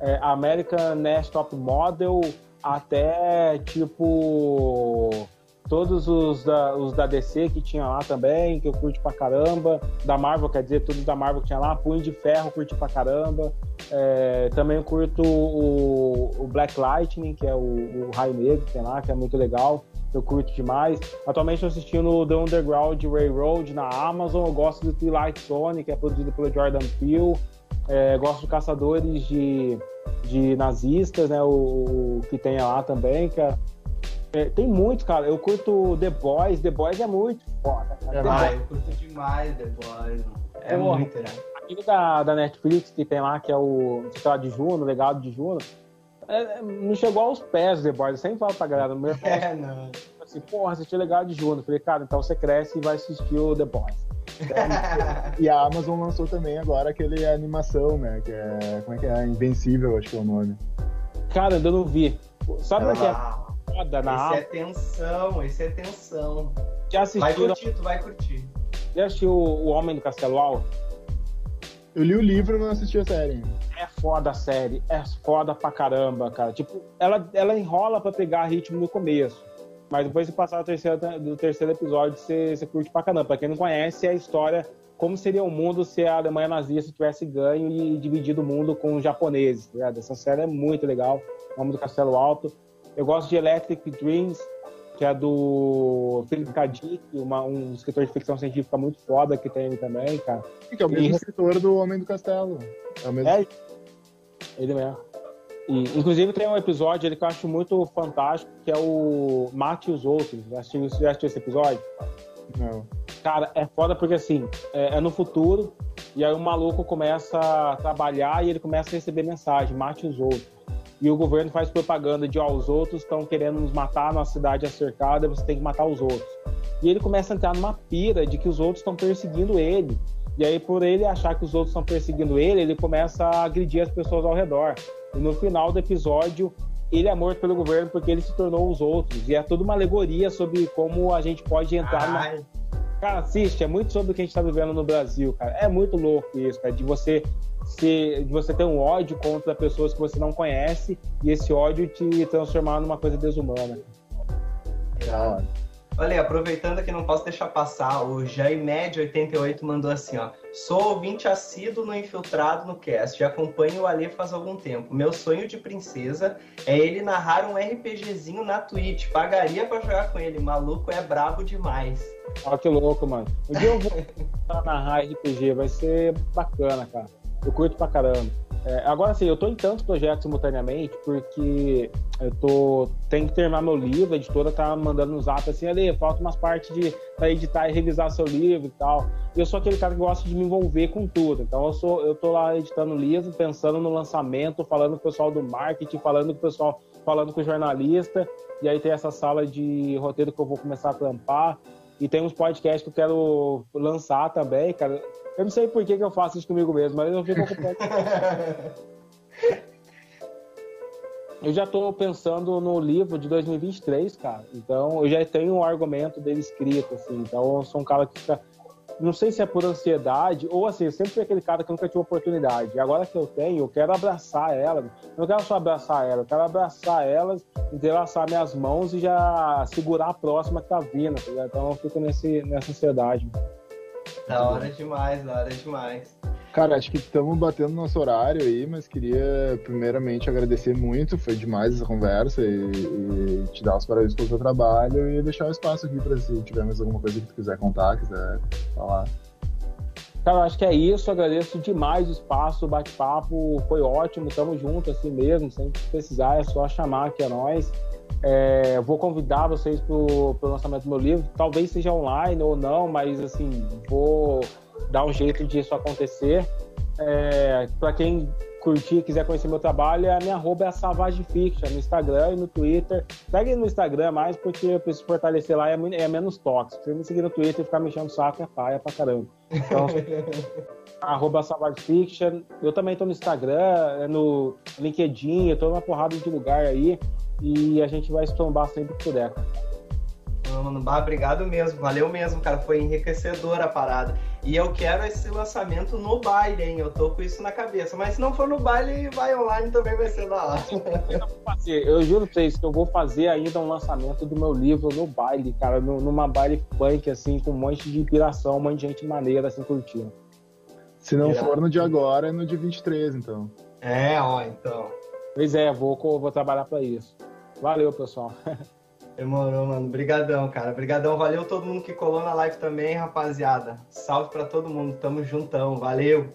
é, American Next Top Model até, tipo todos os da, os da DC que tinha lá também, que eu curti pra caramba. Da Marvel, quer dizer, todos da Marvel que tinha lá. Punho de Ferro, curti pra caramba. É, também curto o, o, Black Lightning, que é o, o Raio Negro que tem lá, que é muito legal. Eu curto demais. Atualmente estou assistindo The Underground Railroad na Amazon. Eu gosto do Twilight Zone, que é produzido pelo Jordan Peele. É, gosto de Caçadores de, de Nazistas, né? O, o que tem lá também, que é é, tem muito, cara. Eu curto The Boys. The Boys é muito foda. Cara. Ah, eu curto demais The Boys. É, muito, né? Aquele da, da Netflix que tem lá, que é o lá, de Juno, o legado de Juno, é, é, não chegou aos pés The Boys. Eu sempre falo pra galera. Meu [laughs] é, não. Assim, porra, assisti o legado de Juno. Eu falei, cara, então você cresce e vai assistir o The Boys. [laughs] e a Amazon lançou também agora aquele animação, né? Que é. Como é que é? Invencível, acho que é o nome. Cara, eu não vi. Sabe o que é? Foda na Esse é tensão, esse é tensão. Já assistiu? Vai curtir, tu vai curtir. Já assistiu O Homem do Castelo Alto? Eu li o livro e não assisti a série. É foda a série, é foda pra caramba, cara. Tipo, ela, ela enrola pra pegar ritmo no começo. Mas depois de passar do terceiro, do terceiro episódio, você, você curte pra caramba. Pra quem não conhece, é a história como seria o mundo se a Alemanha nazista tivesse ganho e dividido o mundo com os japoneses. Tá Essa série é muito legal. O Homem do Castelo Alto. Eu gosto de Electric Dreams, que é do Philip K. Dick, uma, um escritor de ficção científica muito foda que tem ele também, cara. Que é o mesmo e... escritor do Homem do Castelo. É o mesmo. É, ele mesmo. E, inclusive tem um episódio ele que eu acho muito fantástico, que é o Mate os Outros. Já assistiu, já assistiu esse episódio? Não. Cara, é foda porque assim, é, é no futuro, E aí o maluco começa a trabalhar e ele começa a receber mensagem, mate os outros. E o governo faz propaganda de, ó, os outros estão querendo nos matar, nossa cidade é cercada, você tem que matar os outros. E ele começa a entrar numa pira de que os outros estão perseguindo ele. E aí, por ele achar que os outros estão perseguindo ele, ele começa a agredir as pessoas ao redor. E no final do episódio, ele é morto pelo governo porque ele se tornou os outros. E é toda uma alegoria sobre como a gente pode entrar Ai. na. Cara, assiste, é muito sobre o que a gente está vivendo no Brasil, cara. É muito louco isso, cara, de você se, de você ter um ódio contra pessoas que você não conhece e esse ódio te transformar numa coisa desumana. É. Olha, aproveitando que não posso deixar passar, o Jaimed88 mandou assim, ó. Sou ouvinte assíduo no Infiltrado no Cast e acompanho o Ale faz algum tempo. Meu sonho de princesa é ele narrar um RPGzinho na Twitch. Pagaria para jogar com ele. Maluco é brabo demais. Ó, que louco, mano. Um dia eu vou [laughs] narrar RPG, vai ser bacana, cara. Eu curto pra caramba. É, agora sim, eu tô em tantos projetos simultaneamente, porque eu tô. Tenho que terminar meu livro, a editora tá mandando no zap assim, ali, falta umas partes de pra editar e revisar seu livro e tal. E eu sou aquele cara que gosta de me envolver com tudo. Então eu sou, eu tô lá editando o livro, pensando no lançamento, falando com o pessoal do marketing, falando com o pessoal, falando com o jornalista. E aí tem essa sala de roteiro que eu vou começar a trampar. E tem uns podcasts que eu quero lançar também, cara. Eu não sei por que, que eu faço isso comigo mesmo, mas eu fico ocupado. [laughs] eu já estou pensando no livro de 2023, cara. Então, eu já tenho um argumento dele escrito, assim. Então, eu sou um cara que fica não sei se é por ansiedade ou assim, eu sempre fui aquele cara que nunca tive oportunidade. E agora que eu tenho, eu quero abraçar ela. Eu não quero só abraçar ela, eu quero abraçar elas, entrelaçar minhas mãos e já segurar a próxima que tá vindo. Tá então eu fico nesse, nessa ansiedade. Da hora demais, da hora demais. Cara, acho que estamos batendo nosso horário aí, mas queria primeiramente agradecer muito, foi demais essa conversa e, e te dar os parabéns pelo seu trabalho e deixar o espaço aqui para se tiver mais alguma coisa que tu quiser contar, quiser falar. Cara, acho que é isso, agradeço demais o espaço, o bate-papo, foi ótimo, tamo junto assim mesmo, sem precisar, é só chamar aqui a nós. É, vou convidar vocês para o lançamento do meu livro, talvez seja online ou não, mas assim, vou dar um jeito disso acontecer. É, para quem curtir e quiser conhecer meu trabalho, a minha arroba é a Savage Fiction no Instagram e no Twitter. Segue no Instagram mais, porque eu preciso fortalecer lá, é, é menos tóxico. Se me seguir no Twitter e ficar mexendo o saco, é paia pra caramba. Então, [laughs] arroba Savage Fiction. Eu também tô no Instagram, é no LinkedIn, eu tô numa porrada de lugar aí. E a gente vai estombar sempre que puder, Mano, bah, obrigado mesmo, valeu mesmo, cara. Foi enriquecedora a parada. E eu quero esse lançamento no baile, hein? Eu tô com isso na cabeça. Mas se não for no baile, vai online também vai ser da hora. [laughs] Eu juro pra vocês que eu vou fazer ainda um lançamento do meu livro no baile, cara. Numa baile punk, assim, com um monte de inspiração, um monte de gente maneira, assim, curtindo. Se não for no de agora, é no de 23, então. É, ó, então. Pois é, vou, vou trabalhar para isso. Valeu, pessoal. [laughs] Demorou, mano. Obrigadão, cara. Obrigadão. Valeu todo mundo que colou na live também, rapaziada. Salve para todo mundo. Tamo juntão. Valeu.